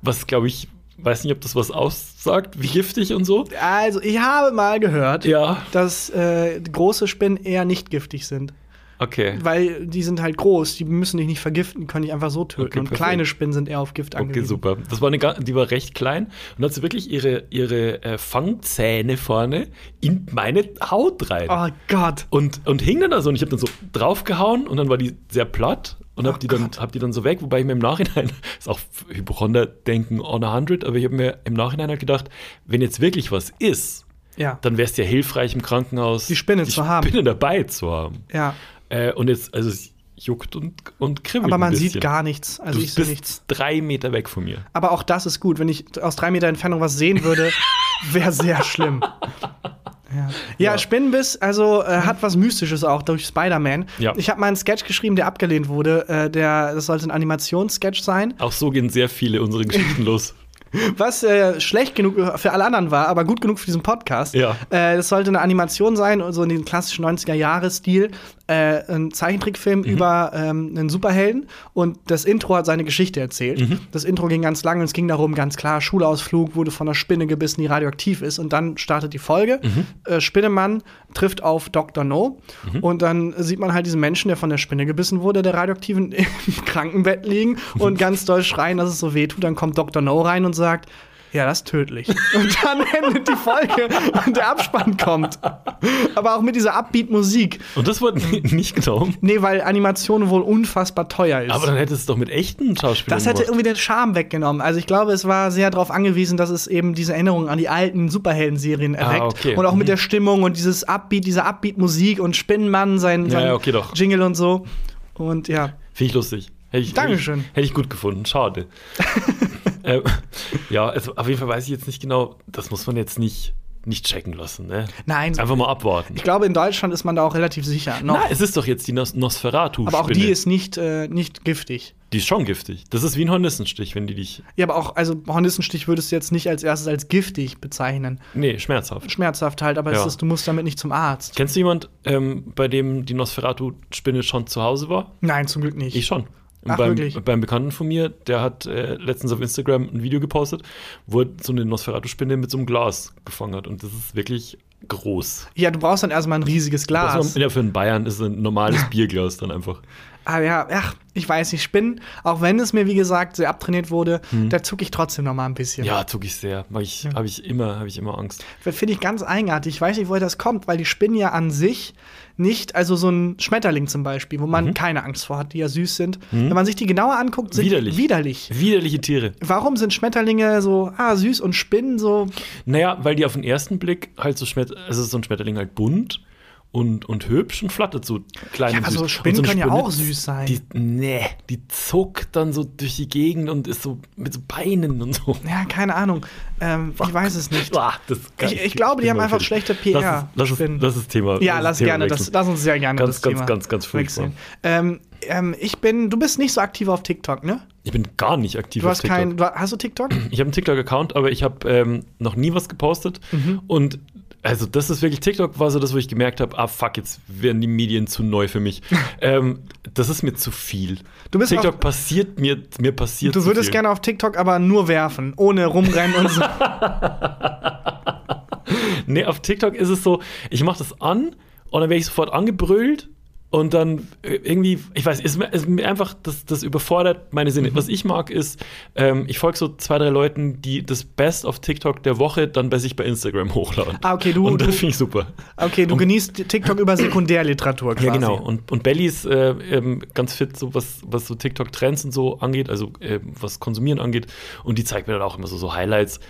Was, glaube ich, weiß nicht, ob das was aussagt, wie giftig und so. Also, ich habe mal gehört, Ja, dass äh, große Spinnen eher nicht giftig sind. Okay. Weil die sind halt groß, die müssen dich nicht vergiften, können dich einfach so töten. Okay, und perfekt. kleine Spinnen sind eher auf Gift Okay, angewiesen. super. Das war eine, die war recht klein und hat sie wirklich ihre, ihre äh, Fangzähne vorne in meine Haut rein. Oh Gott. Und, und hing dann da so und ich habe dann so draufgehauen und dann war die sehr platt und Oh habe die, dann- hab die dann so weg, wobei ich mir im Nachhinein, ist auch Hypochonder-Denken on a hundred, aber ich habe mir im Nachhinein halt gedacht, wenn jetzt wirklich was ist, Ja. dann wäre es ja hilfreich im Krankenhaus, Die Spinne zu haben. Spinne dabei zu haben. Ja. Äh, und jetzt, also es juckt und, und kribbelt Aber man sieht gar nichts. Also du ich sehe nichts. drei Meter weg von mir. Aber auch das ist gut. Wenn ich aus drei Meter Entfernung was sehen würde, wäre sehr schlimm. Ja, ja, Ja. Spinnenbiss, also äh, hat was Mystisches auch durch Spider-Man. Ja. Ich habe mal einen Sketch geschrieben, der abgelehnt wurde. Äh, der, das sollte ein Animationssketch sein, Auch so gehen sehr viele unsere Geschichten los. was äh, schlecht genug für alle anderen war, aber gut genug für diesen Podcast. Ja. Äh, das sollte eine Animation sein, so in den klassischen 90er-Jahre-Stil. Äh, ein Zeichentrickfilm über ähm, einen Superhelden und das Intro hat seine Geschichte erzählt. Das Intro ging ganz lang und es ging darum, ganz klar, Schulausflug, wurde von einer Spinne gebissen, die radioaktiv ist und dann startet die Folge. Äh, Spinnemann trifft auf Dr. No und dann sieht man halt diesen Menschen, der von der Spinne gebissen wurde, der radioaktiven im Krankenbett liegen und ganz doll schreien, dass es so weh tut. Dann kommt Dr. No rein und sagt, ja, das ist tödlich. Und dann endet die Folge und der Abspann kommt. Aber auch mit dieser Upbeat-Musik. Und das wurde nicht genommen. Nee, weil Animation wohl unfassbar teuer ist. Aber dann hättest du es doch mit echten Schauspielern das hätte gemacht. irgendwie den Charme weggenommen. Also ich glaube, es war sehr darauf angewiesen, dass es eben diese Erinnerung an die alten Superhelden-Serien erweckt. Ah, okay. Und auch mit Mhm. der Stimmung und dieses Upbeat, diese Upbeat-Musik und Spinnenmann, sein, sein ja, okay, doch. Jingle und so. Und ja. Finde ich lustig. Hätte ich, Dankeschön. Hätte ich, hätte ich gut gefunden. Schade. äh, ja, also auf jeden Fall weiß ich jetzt nicht genau, das muss man jetzt nicht, nicht checken lassen. Ne? Nein, Einfach mal abwarten. ich glaube, in Deutschland ist man da auch relativ sicher. Noch. Na, es ist doch jetzt die Nos nosferatu aber auch die ist nicht, äh, nicht giftig. Die ist schon giftig. Das ist wie ein Hornissenstich, wenn die dich. Ja, aber auch, also Hornissenstich würdest du jetzt nicht als erstes als giftig bezeichnen. Nee, schmerzhaft. Schmerzhaft halt, aber Ja. es ist, du musst damit nicht zum Arzt. Kennst du jemand, ähm, bei dem die Nosferatu-Spinne schon zu Hause war? Nein, zum Glück nicht. Ich schon. Und Ach, beim, wirklich? beim Bekannten von mir, der hat äh, letztens auf Instagram ein Video gepostet, wo er so eine Nosferatu-Spinne mit so einem Glas gefangen hat. Und das ist wirklich groß. ja, du brauchst dann erstmal ein riesiges Glas. Das ja, für einen Bayern ist ein normales Bierglas dann einfach. Aber ja, ach, ich weiß nicht, Spinnen, auch wenn es mir, wie gesagt, sehr abtrainiert wurde, da zucke ich trotzdem noch mal ein bisschen. Hm. Ja, zuck ich sehr. Mag ich, Habe ich immer, habe ich immer Angst. Finde ich ganz eigenartig. Ich weiß nicht, woher das kommt, weil die Spinnen ja an sich nicht, also so ein Schmetterling zum Beispiel, wo man Mhm. keine Angst vor hat, die ja süß sind. Wenn man sich die genauer anguckt, sind Widerlich. die widerlich. Widerliche Tiere. Warum sind Schmetterlinge so ah, süß und Spinnen so? Naja, weil die auf den ersten Blick halt so Schmet also so ein Schmetterling halt bunt und, und hübsch und flattert so klein Ja, aber süß. so Spinnen eine können ja Spinne, auch süß sein. Die, nee, die zuckt dann so durch die Gegend und ist so mit so Beinen und so. Ja, keine Ahnung. Ähm, ich weiß es nicht. Das kann- Ich, ich glaube, die haben einfach schlechte Lass PR. es, lass es, lass es Thema. ja, lass Thema gerne, das, lass uns sehr gerne Ganz, das ganz, Thema ganz, ganz wechseln. Ähm, ähm, ich bin, du bist nicht so aktiv auf TikTok, ne? Ich bin gar nicht aktiv Du auf hast TikTok. kein, du, hast du TikTok? Ich habe einen TikTok-Account, aber ich habe ähm, noch nie was gepostet. Mhm. Und also das ist wirklich, TikTok war so das, wo ich gemerkt habe, ah fuck, jetzt werden die Medien zu neu für mich. ähm, das ist mir zu viel. Du bist TikTok auf- passiert mir, mir passiert Du würdest gerne auf TikTok aber nur werfen, ohne rumrennen und so. Nee, auf TikTok ist es so, ich mache das an und dann werde ich sofort angebrüllt und dann äh, irgendwie, ich weiß, ist mir, ist mir einfach, das, das überfordert meine Mhm. Sinne. Was ich mag ist, ähm, ich folge so zwei, drei Leuten, die das Best auf TikTok der Woche dann bei sich bei Instagram hochladen. Ah, okay, du- Und das finde ich super. Okay, du genießt TikTok über Sekundärliteratur quasi. Ja, genau. Und, und Belly ist äh, ähm, ganz fit, so was, was so TikTok-Trends und so angeht, also äh, was Konsumieren angeht. Und die zeigt mir dann auch immer so, so Highlights.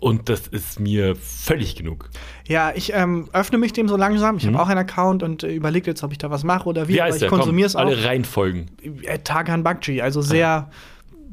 Und das ist mir völlig genug. Ja, ich ähm, öffne mich dem so langsam. Ich Mhm. habe auch einen Account und äh, überlege jetzt, ob ich da was mache oder wie. Wie aber ich konsumiere es auch. Alle reinfolgen. Äh, Tarkan Bakci, also sehr,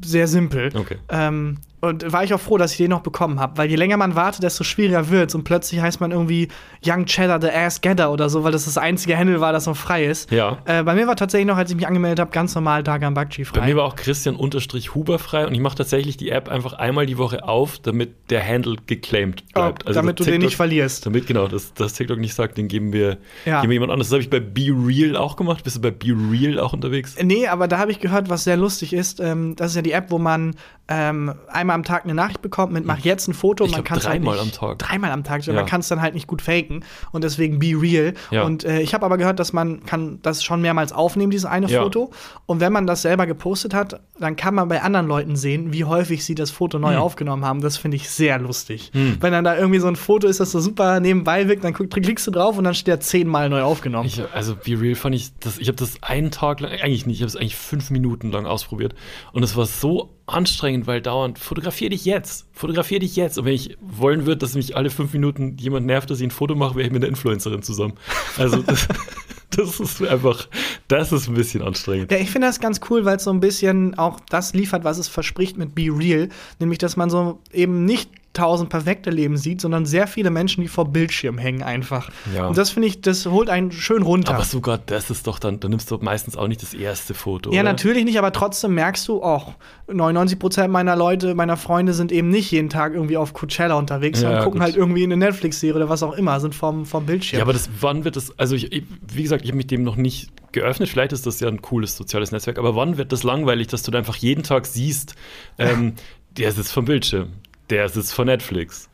sehr simpel. Okay. Ähm, und war ich auch froh, dass ich den noch bekommen habe, weil je länger man wartet, desto schwieriger wird's und plötzlich heißt man irgendwie Young Cheddar the Ass Getter oder so, weil das das einzige Handle war, das noch frei ist. Ja. Äh, bei mir war tatsächlich noch, als ich mich angemeldet habe, ganz normal Tarkan Bakci frei. Bei mir war auch Christian unterstrich Huber frei und ich mache tatsächlich die App einfach einmal die Woche auf, damit der Handle geclaimed bleibt. Oh, damit das du den TikTok- nicht verlierst. Damit, genau, das, das TikTok nicht sagt, den geben wir, Ja. geben wir jemand anderes. Das habe ich bei Be Real auch gemacht. Bist du bei Be Real auch unterwegs? Nee, aber da habe ich gehört, was sehr lustig ist. Ähm, das ist ja die App, wo man ähm, einmal am Tag eine Nachricht bekommt mit mach jetzt ein Foto. Ich man glaub, kann's dreimal halt nicht, am Tag. Dreimal am Tag. Ja. Man kann es dann halt nicht gut faken und deswegen be real. Ja. Und äh, ich habe aber gehört, dass man kann das schon mehrmals aufnehmen, dieses eine Ja. Foto. Und wenn man das selber gepostet hat, dann kann man bei anderen Leuten sehen, wie häufig sie das Foto neu Hm. aufgenommen haben. Das finde ich sehr lustig. Wenn dann da irgendwie so ein Foto ist, das so super nebenbei wirkt, dann klickst du drauf und dann steht da zehnmal neu aufgenommen. Ich, also Be Real fand ich, das, ich habe das einen Tag lang, eigentlich nicht, ich habe es eigentlich fünf Minuten lang ausprobiert. Und es war so anstrengend, weil dauernd, fotografier dich jetzt, fotografier dich jetzt. Und wenn ich wollen würde, dass mich alle fünf Minuten jemand nervt, dass ich ein Foto mache, wäre ich mit einer Influencerin zusammen. Also das, das ist einfach, das ist ein bisschen anstrengend. Ja, ich finde das ganz cool, weil es so ein bisschen auch das liefert, was es verspricht mit Be Real. Nämlich, dass man so eben nicht tausend perfekte Leben sieht, sondern sehr viele Menschen, die vor Bildschirm hängen einfach. Ja. Und das finde ich, das holt einen schön runter. Aber sogar das ist doch dann, dann nimmst du meistens auch nicht das erste Foto. ja, oder? natürlich nicht, aber trotzdem merkst du, oh, 99% meiner Leute, meiner Freunde sind eben nicht jeden Tag irgendwie auf Coachella unterwegs, Ja, sondern gucken gut. halt irgendwie eine Netflix-Serie oder was auch immer, sind vom, vom Bildschirm. Ja, aber das, wann wird das, also ich, wie gesagt, ich habe mich dem noch nicht geöffnet, vielleicht ist das ja ein cooles soziales Netzwerk, aber wann wird das langweilig, dass du da einfach jeden Tag siehst, ähm, der sitzt vom Bildschirm, der sitzt vor Netflix,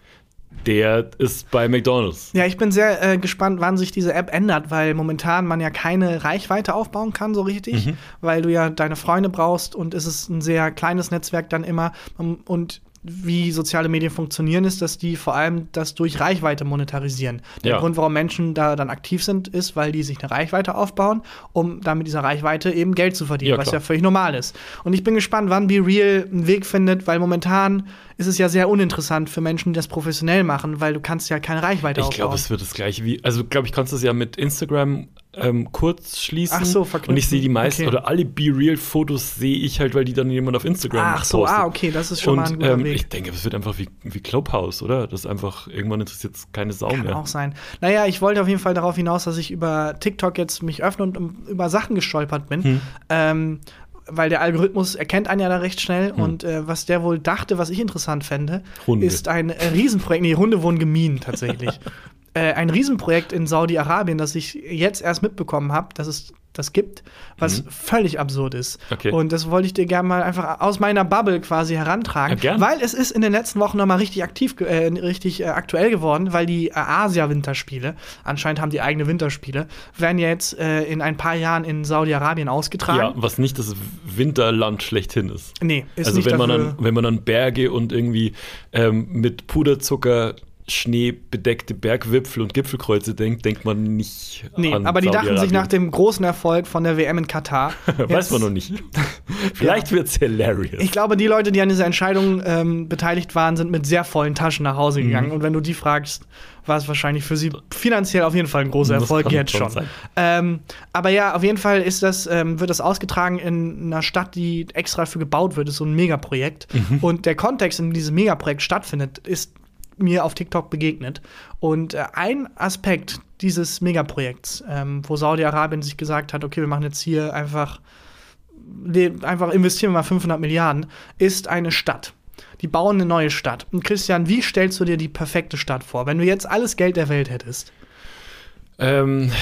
der ist bei McDonalds. Ja, ich bin sehr äh, gespannt, wann sich diese App ändert, weil momentan man ja keine Reichweite aufbauen kann, so richtig, Mhm. weil du ja deine Freunde brauchst und es ist ein sehr kleines Netzwerk dann immer. Und wie soziale Medien funktionieren, ist, dass die vor allem das durch Reichweite monetarisieren. Der Ja. Grund, warum Menschen da dann aktiv sind, ist, weil die sich eine Reichweite aufbauen, um dann mit dieser Reichweite eben Geld zu verdienen, Ja, was ja völlig normal ist. Und ich bin gespannt, wann Be Real einen Weg findet, weil momentan ist es ja sehr uninteressant für Menschen, die das professionell machen, weil du kannst ja keine Reichweite Ich aufbauen. glaube, es wird das gleiche wie, also glaube ich, kannst du es ja mit Instagram ähm, kurz schließen. Ach so, verknüpfen. Und ich sehe die meisten Okay. oder alle Be Real Fotos sehe ich halt, weil die dann jemand auf Instagram Ach so, postet. ah, okay, das ist schon mal ein Und guter ähm, Weg. ich denke, es wird einfach wie, wie Clubhouse, oder? Das ist einfach, irgendwann interessiert es keine Sau Kann mehr. auch sein. Naja, ich wollte auf jeden Fall darauf hinaus, dass ich über TikTok jetzt mich öffne und um, über Sachen gestolpert bin. Hm. Ähm, weil der Algorithmus erkennt einen ja da recht schnell. Hm. Und äh, was der wohl dachte, was ich interessant fände, Hunde. ist ein äh, Riesenprojekt. Nee, Hunde wurden gemieden tatsächlich. äh, ein Riesenprojekt in Saudi-Arabien, das ich jetzt erst mitbekommen habe, dass es das gibt, was völlig absurd ist. Mhm. Okay. Und das wollte ich dir gerne mal einfach aus meiner Bubble quasi herantragen, Ja, weil es ist in den letzten Wochen noch mal richtig aktiv, äh, richtig äh, aktuell geworden, weil die äh, Asia-Winterspiele, anscheinend haben die eigene Winterspiele, werden ja jetzt äh, in ein paar Jahren in Saudi-Arabien ausgetragen. Ja, was nicht das Winterland schlechthin ist. Nee, ist also nicht wenn man, dann, wenn man dann Berge und irgendwie ähm, mit Puderzucker schneebedeckte Bergwipfel und Gipfelkreuze denkt, denkt man nicht Nee, an aber die dachten sich nach dem großen Erfolg von der WM in Katar. Weiß man noch nicht. Vielleicht wird's hilarious. Ich glaube, die Leute, die an dieser Entscheidung ähm, beteiligt waren, sind mit sehr vollen Taschen nach Hause gegangen. Mhm. Und wenn du die fragst, war es wahrscheinlich für sie finanziell auf jeden Fall ein großer Das Erfolg jetzt schon. Ähm, aber ja, auf jeden Fall ist das, ähm, wird das ausgetragen in einer Stadt, die extra dafür gebaut wird. Das ist so ein Megaprojekt. Mhm. Und der Kontext, in dem dieses Megaprojekt stattfindet, ist mir auf TikTok begegnet. Und äh, ein Aspekt dieses Megaprojekts, ähm, wo Saudi-Arabien sich gesagt hat, okay, wir machen jetzt hier einfach einfach investieren wir mal 500 Milliarden, ist eine Stadt. Die bauen eine neue Stadt. Und Christian, wie stellst du dir die perfekte Stadt vor, wenn du jetzt alles Geld der Welt hättest? Ähm,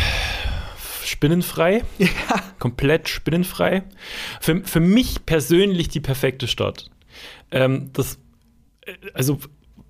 spinnenfrei. Ja. Komplett spinnenfrei. Für, für mich persönlich die perfekte Stadt. Ähm, das, äh, also,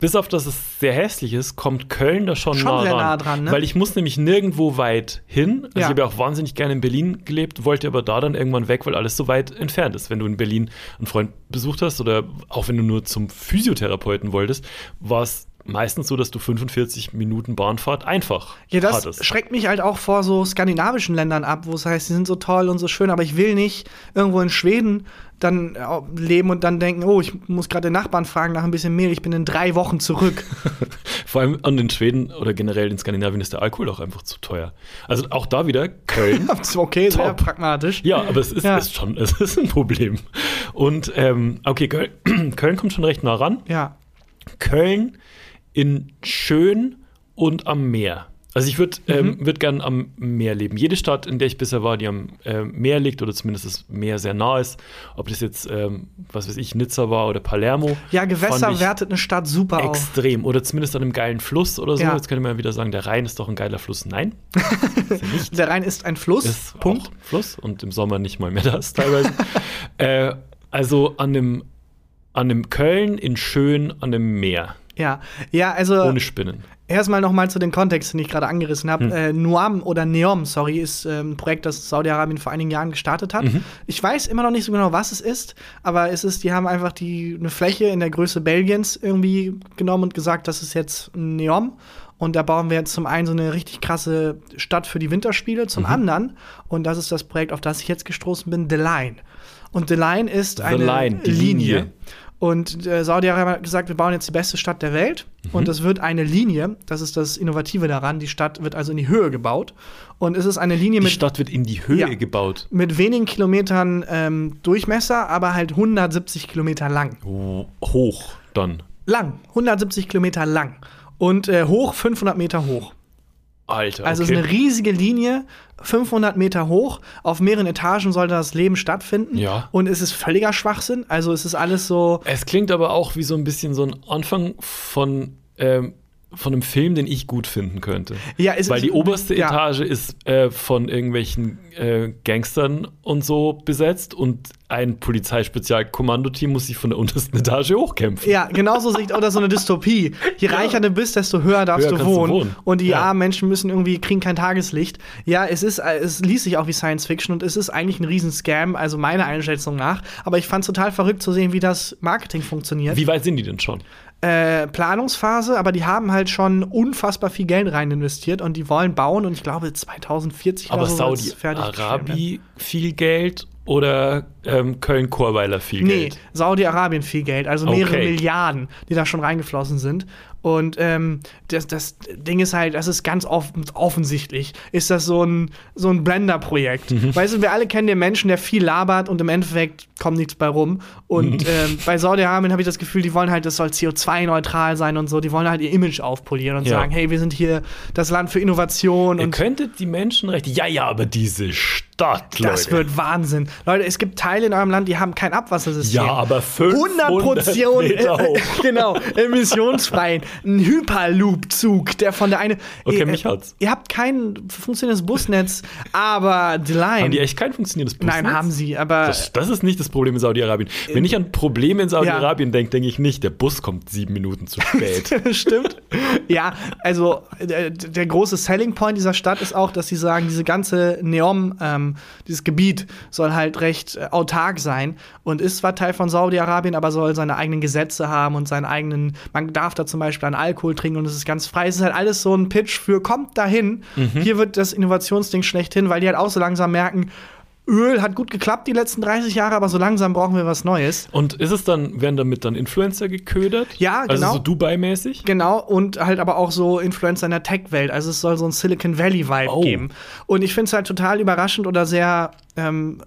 bis auf dass es sehr hässlich ist, kommt Köln da schon, Schon nah, sehr ran. nah dran, ne? Weil ich muss nämlich nirgendwo weit hin. Also Ja. ich habe ja auch wahnsinnig gerne in Berlin gelebt, wollte aber da dann irgendwann weg, weil alles so weit entfernt ist. Wenn du in Berlin einen Freund besucht hast oder auch wenn du nur zum Physiotherapeuten wolltest, war es meistens so, dass du 45 Minuten Bahnfahrt einfach Ja, das hattest. schreckt mich halt auch vor so skandinavischen Ländern ab, wo es heißt, sie sind so toll und so schön, aber ich will nicht irgendwo in Schweden dann äh, leben und dann denken, oh, ich muss gerade den Nachbarn fragen nach ein bisschen Mehl, ich bin in drei Wochen zurück. Vor allem an den Schweden oder generell in Skandinavien ist der Alkohol auch einfach zu teuer. Also auch da wieder Köln. Okay, sehr Top. pragmatisch. ja, aber es ist, Ja. ist schon es ist ein Problem. Und ähm, okay, Köln, Köln kommt schon recht nah ran. Ja. Köln in schön und am Meer. Also ich würde ähm, würd gern am Meer leben. Jede Stadt, in der ich bisher war, die am äh, Meer liegt oder zumindest das Meer sehr nah ist, ob das jetzt, ähm, was weiß ich, Nizza war oder Palermo. Ja, Gewässer wertet eine Stadt super auf. Extrem. Oder zumindest an einem geilen Fluss oder so. Ja. Jetzt könnte man ja wieder sagen, der Rhein ist doch ein geiler Fluss. Nein, nicht. Der Rhein ist ein Fluss. Ist Punkt. Fluss und im Sommer nicht mal mehr das teilweise. äh, also an dem, an dem Köln in schön an dem Meer. Ja, ja, also Ohne Spinnen. Erstmal noch mal zu dem Kontext, den ich gerade angerissen habe. Hm. Äh, Nuam oder Neom, sorry, ist ähm, ein Projekt, das Saudi-Arabien vor einigen Jahren gestartet hat. Mhm. Ich weiß immer noch nicht so genau, was es ist, aber es ist, die haben einfach die eine Fläche in der Größe Belgiens irgendwie genommen und gesagt, das ist jetzt ein Neom. Und da bauen wir jetzt zum einen so eine richtig krasse Stadt für die Winterspiele, zum Mhm. anderen, und das ist das Projekt, auf das ich jetzt gestoßen bin, The Line. Und The Line ist The eine Line, Linie. Linie. Und äh, Saudi-Arabien hat gesagt, wir bauen jetzt die beste Stadt der Welt. Mhm. Und es wird eine Linie, das ist das Innovative daran, die Stadt wird also in die Höhe gebaut. Und es ist eine Linie Die mit, Stadt wird in die Höhe Ja. gebaut. mit wenigen Kilometern ähm, Durchmesser, aber halt 170 Kilometer lang. Oh, Hoch dann. Lang, 170 Kilometer lang. Und äh, hoch, 500 Meter hoch. Alter. Also es okay. ist eine riesige Linie, 500 Meter hoch. Auf mehreren Etagen sollte das Leben stattfinden. Ja. Und es ist völliger Schwachsinn. Also es ist alles so. Es klingt aber auch wie so ein bisschen so ein Anfang von, ähm, von einem Film, den ich gut finden könnte. Ja, es Weil ist- die oberste ja. Etage ist äh, von irgendwelchen äh, Gangstern und so besetzt und ein Polizeispezialkommandoteam muss sich von der untersten Etage hochkämpfen. Ja, genauso sieht oder so eine Dystopie. Je reicher du bist, desto höher darfst Höher du, kannst du wohnen. wohnen. Und die Ja. armen Menschen müssen irgendwie kriegen kein Tageslicht. Ja, es ist, äh, es liest sich auch wie Science Fiction und es ist eigentlich ein Riesenscam, also meiner Einschätzung nach. Aber ich fand es total verrückt zu sehen, wie das Marketing funktioniert. Wie weit sind die denn schon? Äh, Planungsphase, aber die haben halt schon unfassbar viel Geld rein investiert und die wollen bauen und ich glaube 2040 Aber oder so. Saudi-Arabi viel Geld oder ähm, Köln-Chorweiler viel Nee, Geld? Saudi-Arabien viel Geld, also mehrere Okay. Milliarden, die da schon reingeflossen sind. Und ähm, das, das Ding ist halt, das ist ganz off offensichtlich, ist das so ein, so ein Blender-Projekt. Mhm. Weißt du, wir alle kennen den Menschen, der viel labert und im Endeffekt kommt nichts bei rum. Mhm. Und ähm, bei Saudi-Arabien habe ich das Gefühl, die wollen halt, das soll CO2-neutral sein und so. Die wollen halt ihr Image aufpolieren und Ja. sagen, hey, wir sind hier das Land für Innovation Ihr und könntet die Menschenrechte. Ja, ja, aber diese Stadt, Leute. das wird Wahnsinn. Leute, es gibt Teile in eurem Land, die haben kein Abwassersystem. Ja, aber 500 100 Meter hoch. genau, emissionsfrei. Ein Hyperloop-Zug, der von der eine. Okay, ihr, mich hat's. Ihr habt kein funktionierendes Busnetz, aber die Line. Haben die echt kein funktionierendes Busnetz? Nein, haben sie, aber. Das, das ist nicht das Problem in Saudi-Arabien. Wenn ich an Probleme in Saudi-Arabien denke, denke ich nicht, der Bus kommt sieben Minuten zu spät. Stimmt. Ja, also der, der große Selling Point dieser Stadt ist auch, dass sie sagen, diese ganze Neom, ähm, dieses Gebiet soll halt recht äh, autark sein und ist zwar Teil von Saudi-Arabien, aber soll seine eigenen Gesetze haben und seinen eigenen, man darf da zum Beispiel an Alkohol trinken und es ist ganz frei. Es ist halt alles so ein Pitch für kommt dahin. Hier wird das Innovationsding schlechthin, weil die halt auch so langsam merken, Öl hat gut geklappt die letzten 30 Jahre, aber so langsam brauchen wir was Neues. Und ist es dann, werden damit dann Influencer geködert? Ja, genau. Also so Dubai-mäßig? Genau, und halt aber auch so Influencer in der Tech-Welt. Also es soll so ein Silicon Valley-Vibe Oh. geben. Und ich finde es halt total überraschend oder sehr, ähm,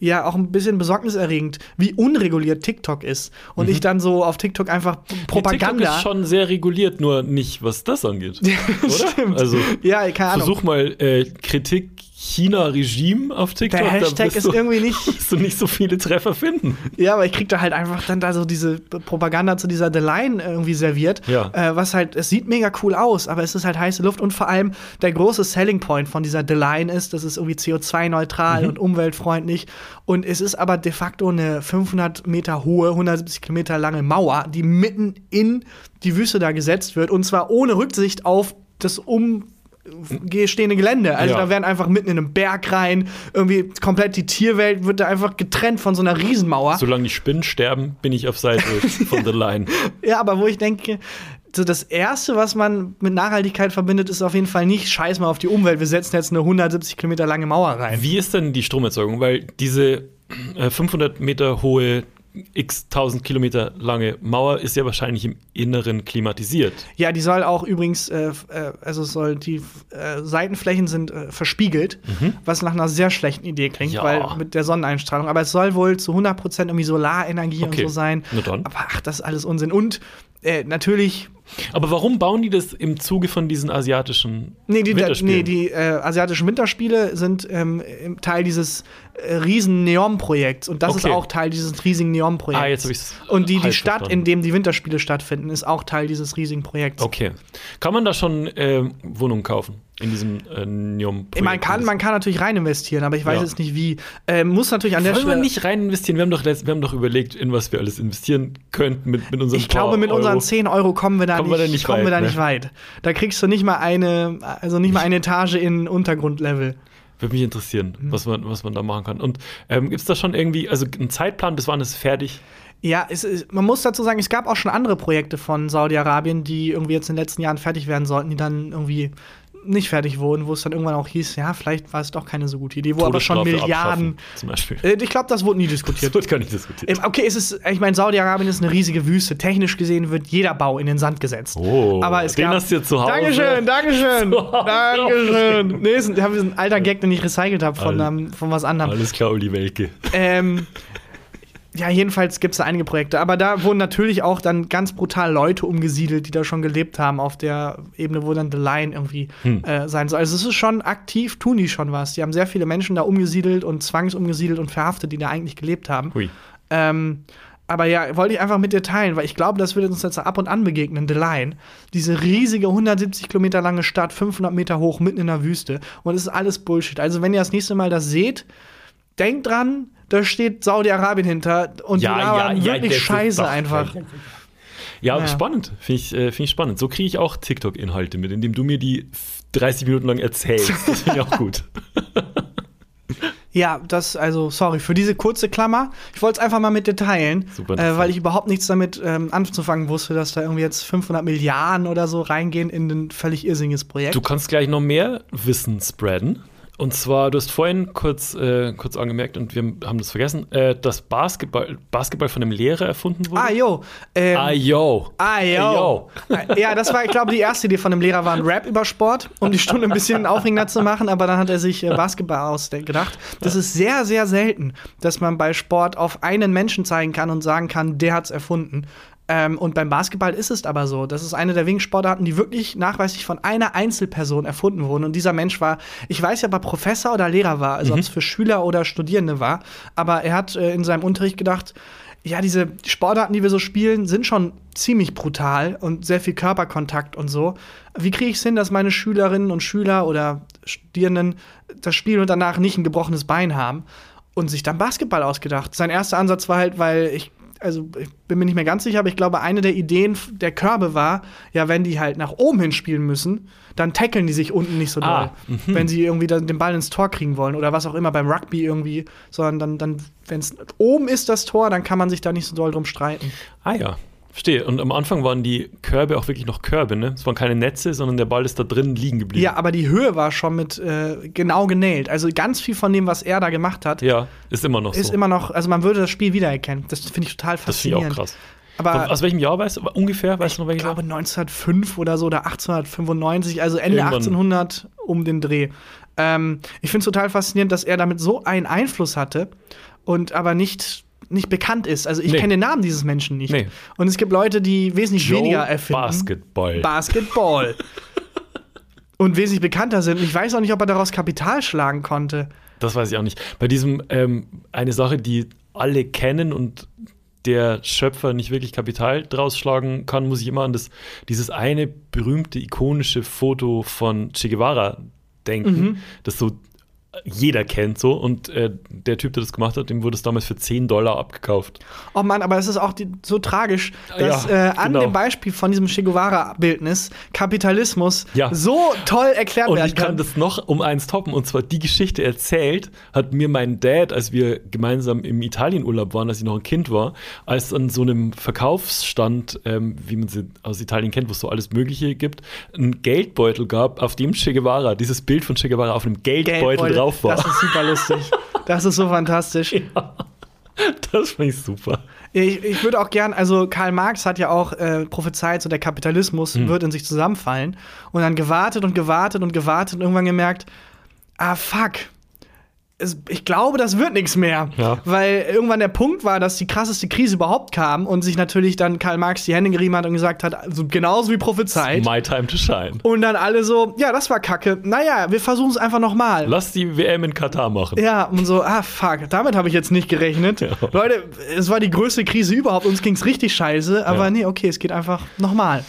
ja, auch ein bisschen besorgniserregend, wie unreguliert TikTok ist. Und ich dann so auf TikTok einfach Propaganda. TikTok ist schon sehr reguliert, nur nicht, was das angeht. oder? Stimmt. Also ja, keine Ahnung. versuch mal äh, Kritik China-Regime auf TikTok. Der Hashtag ist du- irgendwie nicht- wirst du nicht so viele Treffer finden. Ja, aber ich krieg da halt einfach dann da so diese Propaganda zu dieser The Line irgendwie serviert. Ja. Äh, was halt, es sieht mega cool aus, aber es ist halt heiße Luft und vor allem der große Selling Point von dieser The Line ist, das ist irgendwie CO2-neutral Mhm. und umweltfreundlich. Und es ist aber de facto eine 500 Meter hohe, 170 Kilometer lange Mauer, die mitten in die Wüste da gesetzt wird und zwar ohne Rücksicht auf das um stehende Gelände. Also Ja. da werden einfach mitten in einem Berg rein, irgendwie komplett die Tierwelt wird da einfach getrennt von so einer Riesenmauer. Solange die Spinnen sterben, bin ich auf Seite von The Line. Ja, aber wo ich denke, so das Erste, was man mit Nachhaltigkeit verbindet, ist auf jeden Fall nicht Scheiß mal auf die Umwelt. Wir setzen jetzt eine 170 Kilometer lange Mauer rein. Wie ist denn die Stromerzeugung? Weil diese äh, 500 Meter hohe, x 1000 Kilometer lange Mauer ist ja wahrscheinlich im Inneren klimatisiert. Ja, die soll auch übrigens, äh, äh, also soll die äh, Seitenflächen sind äh, verspiegelt, was nach einer sehr schlechten Idee klingt, Mhm. Ja. weil mit der Sonneneinstrahlung. Aber es soll wohl zu 100 Prozent irgendwie Solarenergie Okay. und so sein. Na dann. Aber ach, das ist alles Unsinn. Und äh, natürlich Aber warum bauen die das im Zuge von diesen asiatischen Nee, die, Winterspielen? nee, die äh, asiatischen Winterspiele sind ähm, Teil dieses riesen Neon-Projekts und das ist Okay. auch Teil dieses riesigen Neon-Projekts. Ah, jetzt hab ich's Und die, die Stadt, verstanden. in dem die Winterspiele stattfinden, ist auch Teil dieses riesigen Projekts. Okay. Kann man da schon äh, Wohnungen kaufen? In diesem äh, neon Man kann, man kann natürlich rein investieren, aber ich weiß Ja. jetzt nicht wie. Ähm, muss natürlich an der Wollen wir Stelle. nicht rein investieren? Wir haben doch, wir haben doch überlegt, in was wir alles investieren könnten mit, mit unserem ich glaube, mit unseren 10 Euro kommen wir da Kommen nicht, wir da nicht kommen wir weit, da ne? nicht weit. Da kriegst du nicht mal eine, also nicht mal eine Etage in Untergrundlevel. Würde mich interessieren, Mhm. was, man, was man da machen kann. Und ähm, gibt es da schon irgendwie, also einen Zeitplan, bis wann ist es fertig? Ja, es, ist- man muss dazu sagen, es gab auch schon andere Projekte von Saudi-Arabien, die irgendwie jetzt in den letzten Jahren fertig werden sollten, die dann irgendwie nicht fertig wurden, wo es dann irgendwann auch hieß, ja, vielleicht war es doch keine so gute Idee, wo aber schon Milliarden. Zum Beispiel. Äh, ich glaube, das wurde nie Das diskutiert. wird gar nicht diskutiert. Ähm, Okay, es ist, ich meine, Saudi-Arabien ist eine riesige Wüste. Technisch gesehen wird jeder Bau in den Sand gesetzt. Oh, aber es den gab, hast du jetzt zu Hause. Dankeschön, Dankeschön. Dankeschön. Nee, ist ein, das ist ein alter Gag, den ich recycelt habe von, von was anderem. Alles klar, Uli Welke. Ähm, ja, jedenfalls gibt es da einige Projekte. Aber da wurden natürlich auch dann ganz brutal Leute umgesiedelt, die da schon gelebt haben, auf der Ebene, wo dann The Line irgendwie Hm. äh, sein soll. Also es ist schon aktiv, tun die schon was. Die haben sehr viele Menschen da umgesiedelt und zwangsumgesiedelt und verhaftet, die da eigentlich gelebt haben. Hui. Ähm, aber ja, wollte ich einfach mit dir teilen, weil ich glaube, das wird uns jetzt ab und an begegnen, The Line. Diese riesige 170 Kilometer lange Stadt, 500 Meter hoch, mitten in der Wüste. Und es ist alles Bullshit. Also, wenn ihr das nächste Mal das seht, denkt dran, da steht Saudi-Arabien hinter und Ja, die labern ja, ja, wirklich ist scheiße einfach. Ja, Ja. spannend. Finde ich, äh, find ich spannend. So kriege ich auch TikTok-Inhalte mit, indem du mir die 30 Minuten lang erzählst. Das finde ich auch gut. Ja, das, also, sorry für diese kurze Klammer. Ich wollte es einfach mal mit dir teilen, äh, weil ich überhaupt nichts damit ähm, anzufangen wusste, dass da irgendwie jetzt 500 Milliarden oder so reingehen in ein völlig irrsinniges Projekt. Du kannst gleich noch mehr Wissen spreaden. Und zwar, du hast vorhin kurz, äh, kurz angemerkt, und wir haben das vergessen, äh, dass Basketball, Basketball von einem Lehrer erfunden wurde. ah, jo. Ähm, Ah, yo. Ah, yo. Ja, das war, ich glaube, die erste Idee von dem Lehrer war ein Rap über Sport, um die Stunde ein bisschen aufregender zu machen, aber dann hat er sich äh, Basketball ausgedacht. Das ist sehr, sehr selten, dass man bei Sport auf einen Menschen zeigen kann und sagen kann, der hat's erfunden. Ähm, und beim Basketball ist es aber so. Das ist eine der wenigen Sportarten, die wirklich nachweislich von einer Einzelperson erfunden wurden. Und dieser Mensch war, ich weiß ja, ob er Professor oder Lehrer war, also ob es für Schüler oder Studierende war, aber er hat äh, in seinem Unterricht gedacht, ja, diese Sportarten, die wir so spielen, sind schon ziemlich brutal und sehr viel Körperkontakt und so. Wie kriege ich es hin, dass meine Schülerinnen und Schüler oder Studierenden das spielen und danach nicht ein gebrochenes Bein haben? Und sich dann Basketball ausgedacht. Sein erster Ansatz war halt, weil ich also ich bin mir nicht mehr ganz sicher, aber ich glaube, eine der Ideen der Körbe war, ja, wenn die halt nach oben hin spielen müssen, dann tackeln die sich unten nicht so doll. Ah, Wenn sie irgendwie dann den Ball ins Tor kriegen wollen oder was auch immer beim Rugby irgendwie, sondern dann, dann wenn es oben ist, das Tor, dann kann man sich da nicht so doll drum streiten. Ah ja, verstehe. Und am Anfang waren die Körbe auch wirklich noch Körbe, ne? Es waren keine Netze, sondern der Ball ist da drin liegen geblieben. Ja, aber die Höhe war schon mit äh, genau genäht. Also ganz viel von dem, was er da gemacht hat, Ja, ist immer noch ist so. immer noch, also man würde das Spiel wiedererkennen. Das finde ich total das finde ich faszinierend. auch krass. Aber Aus welchem Jahr weißt du? Ungefähr, weißt du noch ich welches Jahr? glaube 1905 oder so oder 1895, also Ende Irgendwann. 1800 um den Dreh. Ähm, ich finde es total faszinierend, dass er damit so einen Einfluss hatte und aber nicht nicht bekannt ist. Also ich Nee. kenne den Namen dieses Menschen nicht. Nee. Und es gibt Leute, die wesentlich Joe weniger erfinden. Basketball. Basketball. und wesentlich bekannter sind. Ich weiß auch nicht, ob er daraus Kapital schlagen konnte. Das weiß ich auch nicht. Bei diesem, ähm, eine Sache, die alle kennen und der Schöpfer nicht wirklich Kapital draus schlagen kann, muss ich immer an das, dieses eine berühmte, ikonische Foto von Che Guevara denken, das so jeder kennt so und äh, der Typ, der das gemacht hat, dem wurde es damals für 10 Dollar abgekauft. Oh Mann, aber es ist auch die, so tragisch, dass Ja, äh, an genau. dem Beispiel von diesem Che Guevara-Bildnis Kapitalismus Ja. so toll erklärt Und werden ich kann das noch um eins toppen. Und zwar die Geschichte erzählt, hat mir mein Dad, als wir gemeinsam im Italienurlaub waren, als ich noch ein Kind war, als an so einem Verkaufsstand, ähm, wie man sie aus Italien kennt, wo es so alles Mögliche gibt, einen Geldbeutel gab, auf dem Che Guevara, dieses Bild von Che Guevara auf einem Geldbeutel, drauf war. Das ist super lustig. Das ist so fantastisch. Das fand ich super. Ich, ich würde auch gern, also Karl Marx hat ja auch äh, prophezeit, so der Kapitalismus Hm. wird in sich zusammenfallen. Und dann gewartet und gewartet und gewartet und irgendwann gemerkt, ah fuck. Es, ich glaube, das wird nichts mehr. Ja. Weil irgendwann der Punkt war, dass die krasseste Krise überhaupt kam und sich natürlich dann Karl Marx die Hände gerieben hat und gesagt hat, also genauso wie prophezeit. My time to shine. Und dann alle so, ja, das war kacke. Naja, wir versuchen es einfach nochmal. Lass die WM in Katar machen. Ja, und so, ah, fuck, damit habe ich jetzt nicht gerechnet. Leute, es war die größte Krise überhaupt, uns ging's richtig scheiße, aber Ja. nee, okay, es geht einfach nochmal.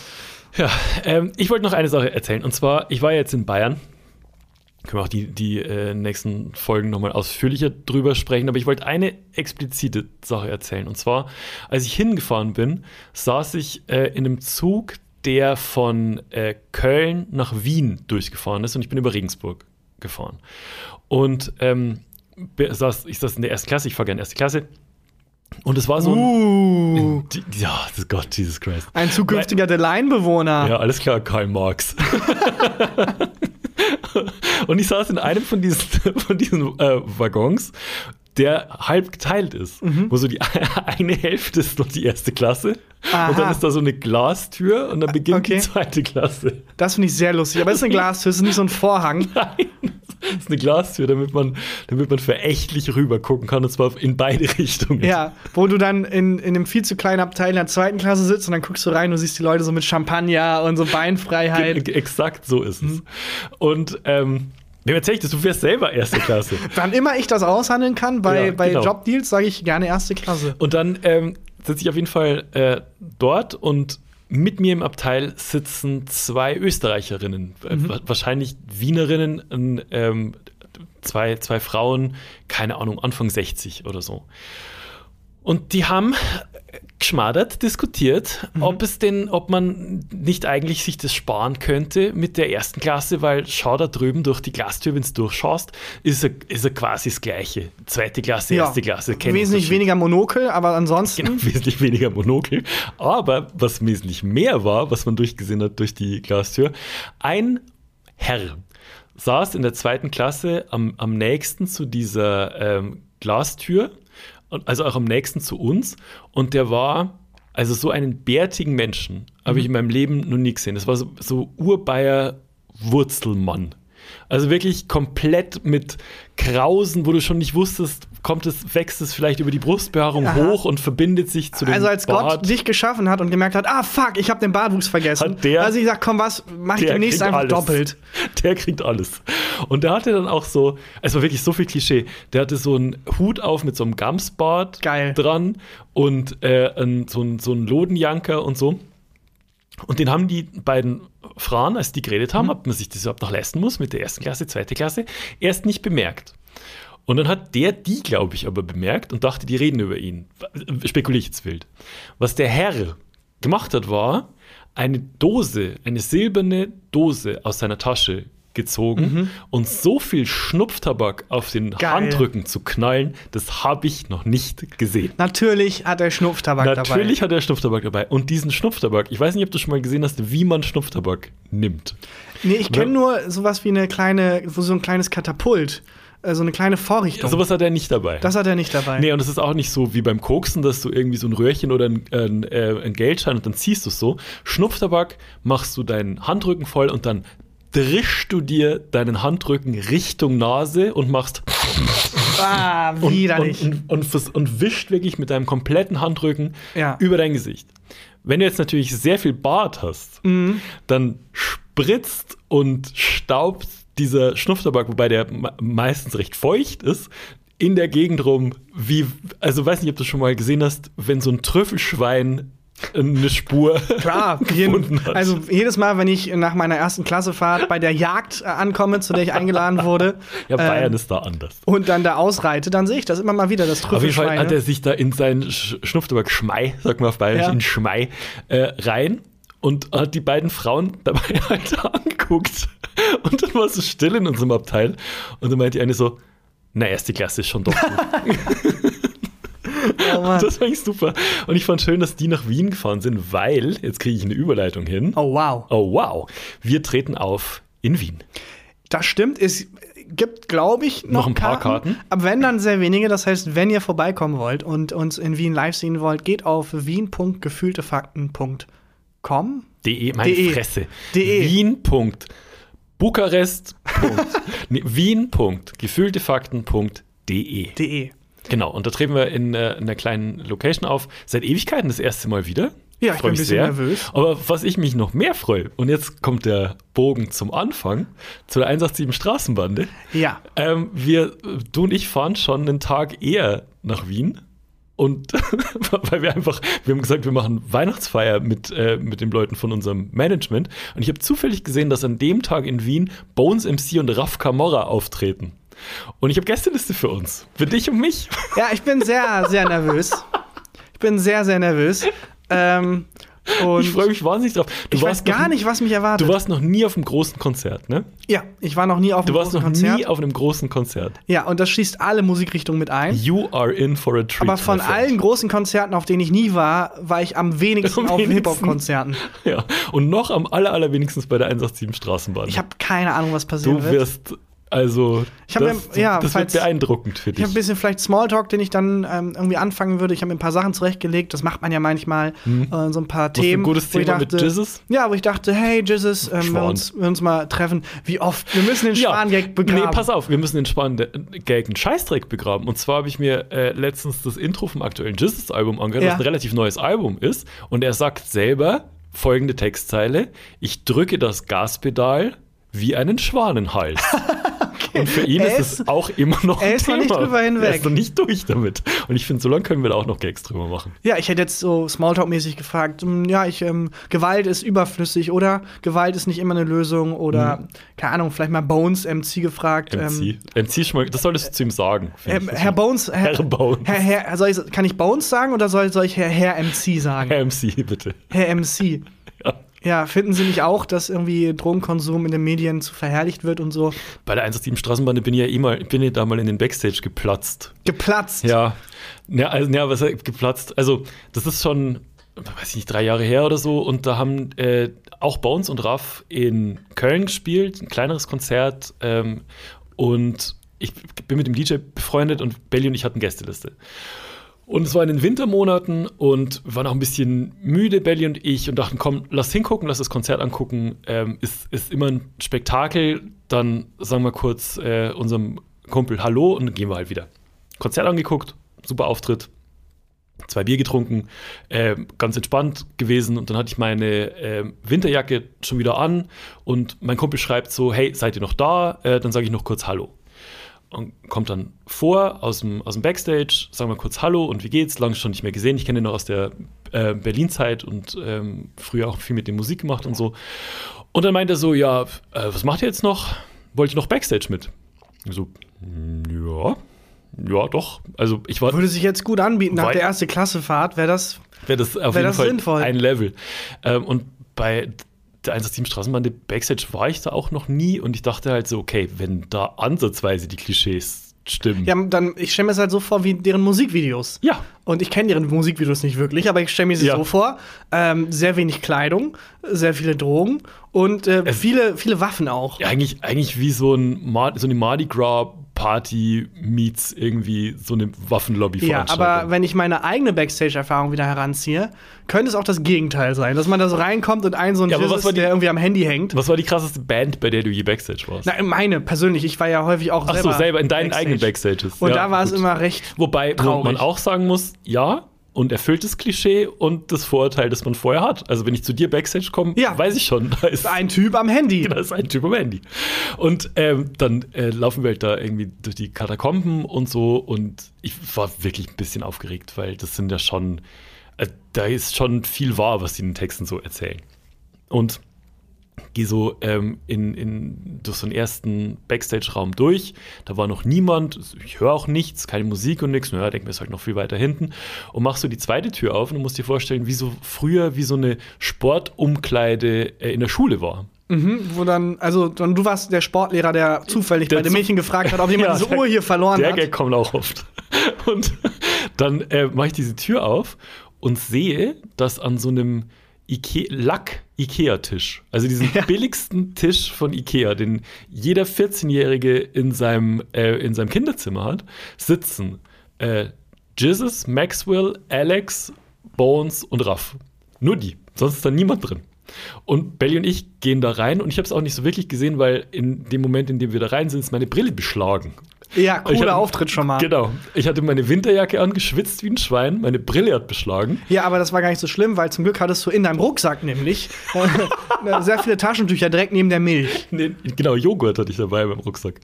Ja, ähm, ich wollte noch eine Sache erzählen. Und zwar, ich war jetzt in Bayern. Können wir auch die, die äh, nächsten Folgen nochmal ausführlicher drüber sprechen. Aber ich wollte eine explizite Sache erzählen. Und zwar, als ich hingefahren bin, saß ich äh, in einem Zug, der von äh, Köln nach Wien durchgefahren ist. Und ich bin über Regensburg gefahren. Und ähm, saß, ich saß in der ersten Klasse. Ich fahre gerne erste Klasse. Und es war so ein. Uh, Die, ja, das ist Gott, Jesus Christ. ein zukünftiger The Line-Bewohner. Ja, alles klar, Karl Marx. und ich saß in einem von diesen, von diesen äh, Waggons, der halb geteilt ist. Wo so die eine Hälfte ist noch die erste Klasse. Aha. Und dann ist da so eine Glastür und dann beginnt Okay. die zweite Klasse. Das finde ich sehr lustig. Aber es ist eine Glastür, es ist nicht so ein Vorhang. Nein, das ist eine Glastür, damit man, damit man verächtlich rüber gucken kann. Und zwar in beide Richtungen. Ja, wo du dann in, in einem viel zu kleinen Abteil in der zweiten Klasse sitzt und dann guckst du rein und siehst die Leute so mit Champagner und so Beinfreiheit. Exakt so ist Mhm. es. Und ähm, wem erzähl ich das? Du fährst selber erste Klasse. Wann immer ich das aushandeln kann, bei, Ja, bei genau. Jobdeals sage ich gerne erste Klasse. Und dann ähm, sitze ich auf jeden Fall äh, dort und mit mir im Abteil sitzen zwei Österreicherinnen, äh, Mhm. wa- wahrscheinlich Wienerinnen, ähm, zwei, zwei Frauen, keine Ahnung, Anfang 60 oder so. Und die haben geschmadert, diskutiert, Mhm. ob es denn, ob man nicht eigentlich sich das sparen könnte mit der ersten Klasse, weil schau da drüben durch die Glastür, wenn du durchschaust, ist er, ist er quasi das Gleiche. Zweite Klasse, erste Klasse, Wesentlich weniger Monokel, aber ansonsten. Genau, wesentlich weniger Monokel. Aber was wesentlich mehr war, was man durchgesehen hat durch die Glastür, ein Herr saß in der zweiten Klasse am, am nächsten zu dieser ähm, Glastür, also auch am nächsten zu uns. Und der war, also so einen bärtigen Menschen, habe ich in meinem Leben noch nie gesehen. Das war so, so Urbayer Wurzelmann. Also wirklich komplett mit Krausen, wo du schon nicht wusstest, kommt es, wächst es vielleicht über die Brustbehaarung Aha. hoch und verbindet sich zu dem Also als Bart. Gott dich geschaffen hat und gemerkt hat, ah fuck, ich habe den Bartwuchs vergessen. Hat der- also ich sag, komm was, mach ich demnächst einfach alles. doppelt. Der kriegt alles. Und der hatte dann auch so, es war wirklich so viel Klischee. Der hatte so einen Hut auf mit so einem Gamsbart Geil. dran und äh, ein, so, ein, so ein Lodenjanker und so. Und den haben die beiden Frauen, als die geredet haben, ob man sich das überhaupt noch leisten muss mit der ersten Klasse, zweite Klasse, erst nicht bemerkt. Und dann hat der die, glaube ich, aber bemerkt und dachte, die reden über ihn. Spekuliere ich jetzt wild. Was der Herr gemacht hat, war eine Dose, eine silberne Dose aus seiner Tasche gezogen Mhm. und so viel Schnupftabak auf den Geil. Handrücken zu knallen, das habe ich noch nicht gesehen. Natürlich hat er Schnupftabak dabei. Natürlich hat er Schnupftabak dabei. Und diesen Schnupftabak, ich weiß nicht, ob du schon mal gesehen hast, wie man Schnupftabak nimmt. Nee, ich kenne nur sowas wie eine kleine, so ein kleines Katapult. Äh, So eine kleine Vorrichtung. Sowas hat er nicht dabei. das hat er nicht dabei. Nee, und es ist auch nicht so wie beim Koksen, dass du irgendwie so ein Röhrchen oder ein, äh, ein Geldschein und dann ziehst du es so. Schnupftabak machst du deinen Handrücken voll und dann drischst du dir deinen Handrücken Richtung Nase und machst ah, und, widerlich. und, und, und, und wischt wirklich mit deinem kompletten Handrücken Ja. über dein Gesicht. Wenn du jetzt natürlich sehr viel Bart hast, Mhm. dann spritzt und staubt dieser Schnupftabak, wobei der me- meistens recht feucht ist, in der Gegend rum, wie, also weiß nicht, ob du schon mal gesehen hast, wenn so ein Trüffelschwein eine Spur Klar, gefunden jeden, hat. also jedes Mal, wenn ich nach meiner ersten Klassefahrt bei der Jagd äh, ankomme, zu der ich eingeladen wurde, ja, Bayern ähm, ist da anders. und dann da ausreite, dann sehe ich das immer mal wieder, das Auf jeden Fall Trüffelschwein. hat er sich da in seinen Sch- Schnupftabak Schmei, sag mal auf Bayerisch, Ja. in Schmei, äh, rein und hat die beiden Frauen dabei halt angeguckt. Und dann war es so still in unserem Abteil. Und dann meinte die eine so, na, erste Klasse ist schon doch gut. oh, das war eigentlich super. Und ich fand schön, dass die nach Wien gefahren sind, weil, jetzt kriege ich eine Überleitung hin. oh wow. Oh, wow. Wir treten auf in Wien. Das stimmt, es gibt, glaube ich, noch, Noch ein paar Karten. Aber wenn, dann sehr wenige. Das heißt, wenn ihr vorbeikommen wollt und uns in Wien live sehen wollt, geht auf wien.gefühltefakten.com. De, meine De. Fresse. De. Wien. Punkt. Bukarest. Punkt. nee, Wien. Punkt. Gefühltefakten.de. De. Genau, und da treten wir in, äh, in einer kleinen Location auf. Seit Ewigkeiten das erste Mal wieder. Ja, ich Freu bin ein mich bisschen sehr. nervös. Aber was ich mich noch mehr freue, und jetzt kommt der Bogen zum Anfang, zu der 187 Straßenbande. Ja. Ähm, wir, du und ich fahren schon einen Tag eher nach Wien. Und weil wir einfach, wir haben gesagt, wir machen Weihnachtsfeier mit, äh, mit den Leuten von unserem Management. Und ich habe zufällig gesehen, dass an dem Tag in Wien Bones MC und Raf Camorra auftreten. Und ich habe Gästeliste für uns. Für dich und mich. Ja, ich bin sehr, sehr nervös. Ich bin sehr, sehr nervös. Ähm, und Ich freue mich wahnsinnig drauf. Du ich weiß warst gar noch, nicht, was mich erwartet. Du warst noch nie auf einem großen Konzert, ne? ja, ich war noch nie auf Du einem warst großen noch Konzert. nie auf einem großen Konzert. ja, und das schließt alle Musikrichtungen mit ein. You are in for a treat. Aber von allen großen Konzerten, auf denen ich nie war, war ich am wenigsten Am auf wenigsten. Hip-Hop-Konzerten. Ja, und noch am aller, allerwenigstens bei der 187 Straßenbahn. Ich habe keine Ahnung, was passieren du wird. wirst, also, Ich das, mir- ja, das falls- wird beeindruckend für Ich dich. habe ein bisschen vielleicht Smalltalk, den ich dann ähm, irgendwie anfangen würde. Ich habe mir ein paar Sachen zurechtgelegt. Das macht man ja manchmal. Äh, so ein paar du Themen. ein gutes ich Thema mit dachte- Jizzes? Ja, wo ich dachte, hey, Jizzes, ähm, wir, uns, wir uns mal treffen. Wie oft? Wir müssen den Schwan-Gag begraben. Nee, pass auf, wir müssen den Span-Gag einen Scheißdreck begraben. Und zwar habe ich mir äh, letztens das Intro vom aktuellen Jizzes-Album angehört, Ja. was ein relativ neues Album ist. Und er sagt selber folgende Textzeile: Ich drücke das Gaspedal wie einen Schwanenhals. Und für ihn Er ist ist- es auch immer noch er ein ist noch nicht Thema. drüber hinweg. Er ist noch nicht durch damit. Und ich finde, so lange können wir da auch noch Gags drüber machen. Ja, ich hätte jetzt so Smalltalk-mäßig gefragt, hm, ja, ich, ähm, Gewalt ist überflüssig oder Gewalt ist nicht immer eine Lösung oder, keine Ahnung, vielleicht mal Bones MC gefragt. MC. Ähm, MC schon mal, das solltest du zu ihm sagen. Ich. Herr Bones, Herr, Herr Bones. Herr, Herr, soll ich, kann ich Bones sagen oder soll, soll ich Herr, Herr MC sagen? Herr MC, bitte. Herr MC. Ja. Finden Sie nicht auch, dass irgendwie Drogenkonsum in den Medien zu verherrlicht wird und so? Bei der 187 Straßenbahn bin ich ja eh mal, bin ich da mal in den Backstage geplatzt. Geplatzt. Ja. Ja, also, ja, was geplatzt? Also, das ist schon, weiß ich nicht, drei Jahre her oder so. Und da haben äh, auch Bones und Raff in Köln gespielt, ein kleineres Konzert. Ähm, und ich bin mit dem DJ befreundet und Belly und ich hatten Gästeliste. Und es war in den Wintermonaten und waren auch ein bisschen müde, Belly und ich, und dachten, komm, lass hingucken, lass das Konzert angucken. Ähm, ist, ist immer ein Spektakel. Dann sagen wir kurz äh, unserem Kumpel Hallo und dann gehen wir halt wieder. Konzert angeguckt, super Auftritt, zwei Bier getrunken, äh, ganz entspannt gewesen. Und dann hatte ich meine äh, Winterjacke schon wieder an und mein Kumpel schreibt so: Hey, seid ihr noch da? Äh, dann sage ich noch kurz Hallo und kommt dann vor aus dem, aus dem Backstage, sagen wir kurz Hallo und wie geht's? Lange schon nicht mehr gesehen. Ich kenne ihn noch aus der äh, Berlin-Zeit und ähm, früher auch viel mit dem Musik gemacht und so. Und dann meint er so: Ja, äh, was macht ihr jetzt noch? Wollt ihr noch Backstage mit? Ich so, "Mm, ja. ja, doch. Also ich war Würde sich jetzt gut anbieten. Nach der erste Klassefahrt wäre das. wäre das auf Wär jeden das Fall sinnvoll. ein Level. Ähm, und bei der 187 Straßenbahn, der Backstage war ich da auch noch nie und ich dachte halt so, okay, wenn da ansatzweise die Klischees stimmen. Ja, dann, ich stelle mir es halt so vor wie deren Musikvideos. Ja. Und ich kenne deren Musikvideos nicht wirklich, aber ich stelle mir sie Ja. so vor: ähm, sehr wenig Kleidung, sehr viele Drogen und äh, viele, viele Waffen auch. Ja, eigentlich, eigentlich wie so, ein so eine Mardi Gras Party meets irgendwie so eine Waffenlobby Ja, aber wenn ich meine eigene Backstage-Erfahrung wieder heranziehe, könnte es auch das Gegenteil sein, dass man da so reinkommt und ein so ein Ja, war die- der irgendwie am Handy hängt. Was war die krasseste Band, bei der du je Backstage warst? Na, meine persönlich, ich war ja häufig auch Ach selber so, selber in deinen Backstage. eigenen Backstages. Und Ja, da war es immer recht. Wobei wo traurig. man auch sagen muss, ja, und erfülltes Klischee und das Vorurteil, das man vorher hat. Also wenn ich zu dir Backstage komme, Ja. weiß ich schon, da ist Ein Typ am Handy. Da ist ein Typ am Handy. Und ähm, dann äh, laufen wir halt da irgendwie durch die Katakomben und so. Und ich war wirklich ein bisschen aufgeregt, weil das sind ja schon, äh, da ist schon viel wahr, was die in den Texten so erzählen. Und gehe so ähm, in, in, durch so einen ersten Backstage-Raum durch. Da war noch niemand. Ich höre auch nichts, keine Musik und nichts. Naja, denke mir, ist halt noch viel weiter hinten. Und machst so die zweite Tür auf und musst dir vorstellen, wie so früher, wie so eine Sportumkleide äh, in der Schule war. Mhm, wo dann, also dann, du warst der Sportlehrer, der zufällig Der bei den Mädchen gefragt hat, ob jemand Ja, diese der- Uhr hier verloren Der hat. Gag kommt auch oft. Und dann äh, mache ich diese Tür auf und sehe, dass an so einem Ike Lack-Ikea-Tisch, also diesen Ja. billigsten Tisch von Ikea, den jeder 14-Jährige in seinem, äh, in seinem Kinderzimmer hat, sitzen äh, Jesus, Maxwell, Alex, Bones und Raff. Nur die. Sonst ist da niemand drin. Und Belly und ich gehen da rein und ich habe es auch nicht so wirklich gesehen, weil in dem Moment, in dem wir da rein sind, ist meine Brille beschlagen. Ja, cooler hatte- Auftritt schon mal. Genau. Ich hatte meine Winterjacke an, geschwitzt wie ein Schwein, meine Brille hat beschlagen. Ja, aber das war gar nicht so schlimm, weil zum Glück hattest du in deinem Rucksack nämlich äh, sehr viele Taschentücher direkt neben der Milch. Nee, genau, Joghurt hatte ich dabei beim Rucksack.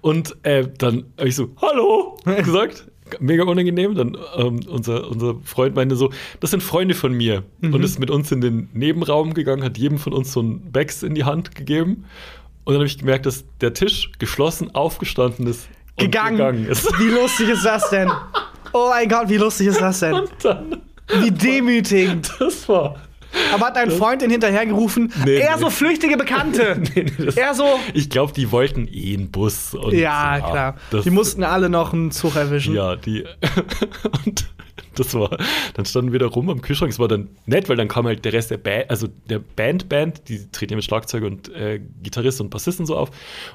Und äh, dann habe ich so, hallo, gesagt. Mega unangenehm. Dann ähm, unser, unser Freund meinte so, das sind Freunde von mir. Mhm. Und ist mit uns in den Nebenraum gegangen, hat jedem von uns so ein Bags in die Hand gegeben. Und dann habe ich gemerkt, dass der Tisch geschlossen aufgestanden ist Gegangen. gegangen ist. Wie lustig ist das denn? Oh mein Gott, wie lustig ist das denn? Und dann, Wie demütigend. das war Aber hat dein Freund den hinterhergerufen? Nee, Eher nee. so flüchtige Bekannte. Nee, nee, Eher so. Ich glaube, die wollten eh einen Bus. Und Ja, klar. das- Die mussten alle noch einen Zug erwischen. Ja, die. und das war. Dann standen wir da rum am Kühlschrank. Es war dann nett, weil dann kam halt der Rest der Band, also der Band-Band, die treten ja mit Schlagzeug und äh, Gitarrist und Bassisten so auf.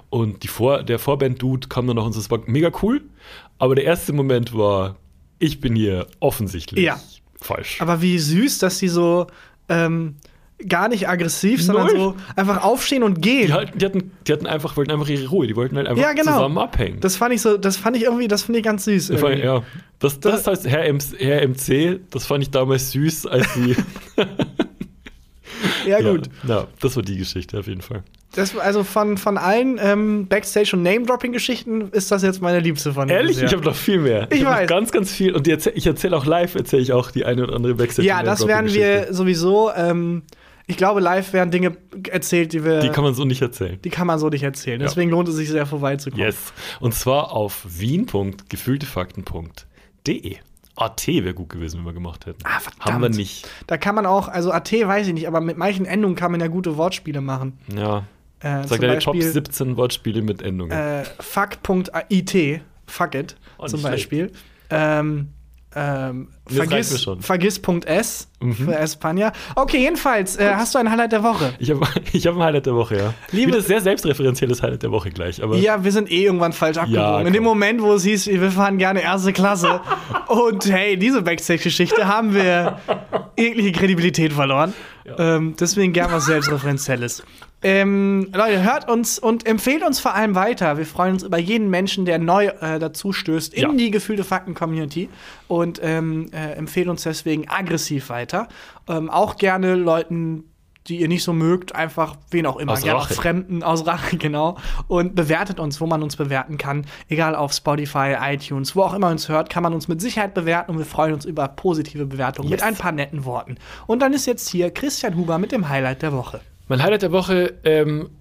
Und die Vor der Vorband-Dude kam dann noch und so, es war mega cool. Aber der erste Moment war, ich bin hier offensichtlich Ja. falsch. Aber wie süß, dass die so ähm, gar nicht aggressiv, sondern Null. so einfach aufstehen und gehen. die, halt, die, hatten, die hatten einfach, wollten einfach ihre Ruhe. Die wollten halt einfach Ja, genau. zusammen abhängen. Das fand ich so, das fand ich irgendwie, das finde ich ganz süß. Irgendwie. ja, das, das heißt Herr, M Herr MC, das fand ich damals süß, als sie. ja, gut. Ja, ja, das war die Geschichte auf jeden Fall. Das, also von, von allen ähm, Backstage- und Name-Dropping-Geschichten ist das jetzt meine liebste von Ehrlich? bisher. Ich habe noch viel mehr. Ich noch weiß. ganz, ganz viel. Und erzähl, ich erzähle auch live, erzähle ich auch die eine oder andere backstage Ja, das werden wir sowieso. Ähm, ich glaube, live werden Dinge erzählt, die wir. Die kann man so nicht erzählen. die kann man so nicht erzählen. Deswegen lohnt es sich sehr vorbeizukommen. Yes. Und zwar auf wien.gefühltefakten.de. AT wäre gut gewesen, wenn wir gemacht hätten. Ah, verdammt. Haben wir nicht. Da kann man auch, also AT weiß ich nicht, aber mit manchen Endungen kann man ja gute Wortspiele machen. Ja. Äh, Sag deine Top 17 Wortspiele mit Endungen. äh, fuck.it, fuck it, Oh, zum Beispiel. Ähm, ähm, vergiss, vergiss.s Mhm. für Espanja. Okay, jedenfalls, äh, hast du ein Highlight der Woche? Ich habe ich hab ein Highlight der Woche, ja. Liebe- Wieder sehr selbstreferenzielles Highlight der Woche gleich. Aber Ja, wir sind eh irgendwann falsch abgebogen. In dem. Moment, wo es hieß, wir fahren gerne erste Klasse. und hey, diese Backstage-Geschichte haben wir jegliche Kredibilität verloren. Ähm, deswegen gern was Selbstreferenzielles. Ähm, Leute, hört uns und empfehlt uns vor allem weiter. Wir freuen uns über jeden Menschen, der neu äh, dazu stößt in Ja. die gefühlte Fakten-Community und ähm, äh, empfehlt uns deswegen aggressiv weiter. Ähm, auch gerne Leuten, die ihr nicht so mögt, einfach wen auch immer, Aus gerne auch Rache. Fremden aus Rache, genau. Und bewertet uns, wo man uns bewerten kann. Egal auf Spotify, iTunes, wo auch immer uns hört, kann man uns mit Sicherheit bewerten und wir freuen uns über positive Bewertungen mit Yes. ein paar netten Worten. Und dann ist jetzt hier Christian Huber mit dem Highlight der Woche. Mein Highlight der Woche ähm,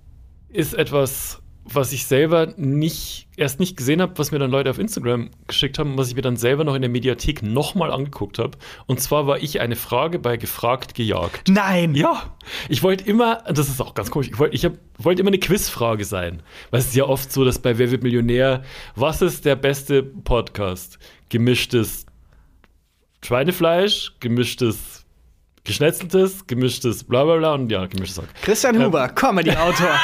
ist etwas, was ich selber nicht, erst nicht gesehen habe, was mir dann Leute auf Instagram geschickt haben, was ich mir dann selber noch in der Mediathek nochmal angeguckt habe. Und zwar war ich eine Frage bei Gefragt gejagt. Nein! Ja, ich wollte immer, das ist auch ganz komisch, ich wollte ich wollt immer eine Quizfrage sein. Weil es ist ja oft so, dass bei Wer wird Millionär, was ist der beste Podcast? Gemischtes Schweinefleisch, gemischtes Geschnetzeltes, gemischtes bla bla bla und ja, gemischtes Hack. Christian Huber, ähm, Comedy-Autor.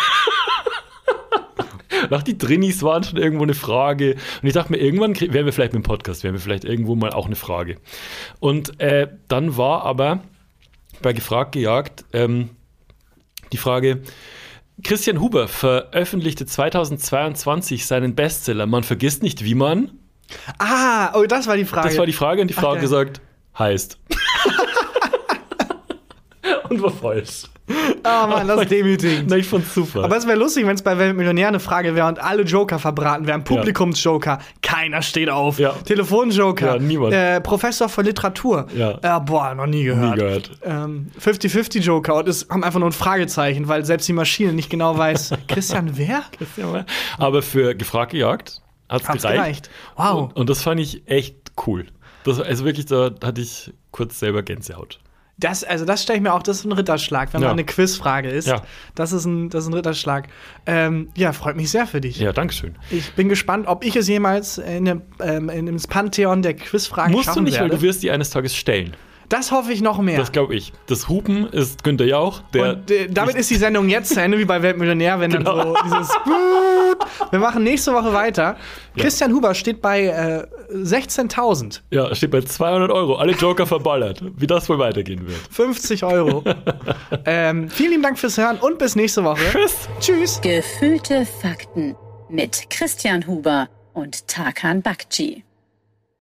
Nach die Drinis waren schon irgendwo eine Frage. Und ich dachte mir, irgendwann wären wir vielleicht mit dem Podcast, wären wir vielleicht irgendwo mal auch eine Frage. Und äh, dann war aber bei Gefragt gejagt ähm, die Frage, Christian Huber veröffentlichte 2022 seinen Bestseller Man vergisst nicht, wie man. Ah, oh, das war die Frage. Das war die Frage und die Frau hat gesagt, heißt. und war falsch. Oh Mann, das ist demütigend. Na, ich fand's super. Aber es wäre lustig, wenn es bei Weltmillionär eine Frage wäre und alle Joker verbraten wären. Publikumsjoker, keiner steht auf. Ja. Telefonjoker, Ja, niemand. Äh, Professor für Literatur. Ja. Äh, boah, noch nie gehört. Nie gehört. Ähm, 50-50 Joker und es haben einfach nur ein Fragezeichen, weil selbst die Maschine nicht genau weiß, Christian wer? Aber für gefragt gejagt hat's Hat's gereicht. gereicht. Wow. Und, und das fand ich echt cool. Das, also wirklich, da hatte ich kurz selber Gänsehaut. Das, also das stelle ich mir auch, das ist ein Ritterschlag, wenn Ja. man eine Quizfrage ist. Ja. Das ist ein, das ist ein Ritterschlag. Ähm, ja, freut mich sehr für dich. Ja, Dankeschön. Ich bin gespannt, ob ich es jemals in, dem, ähm, in ins Pantheon der Quizfragen Musst du schaffen nicht, weil werde. du wirst die eines Tages stellen. Das hoffe ich noch mehr. Das glaube ich. Das Hupen ist Günther Jauch, der. Und äh, damit ist die Sendung jetzt zu Ende, wie bei Weltmillionär, wenn dann Genau. so dieses. Wir machen nächste Woche weiter. Christian Huber steht bei äh, 16.000, ja, steht bei 200 Euro. Alle Joker verballert. Wie das wohl weitergehen wird. 50 Euro. ähm, vielen lieben Dank fürs Hören und bis nächste Woche. Tschüss. Tschüss. Gefühlte Fakten mit Christian Huber und Tarkan Bakci.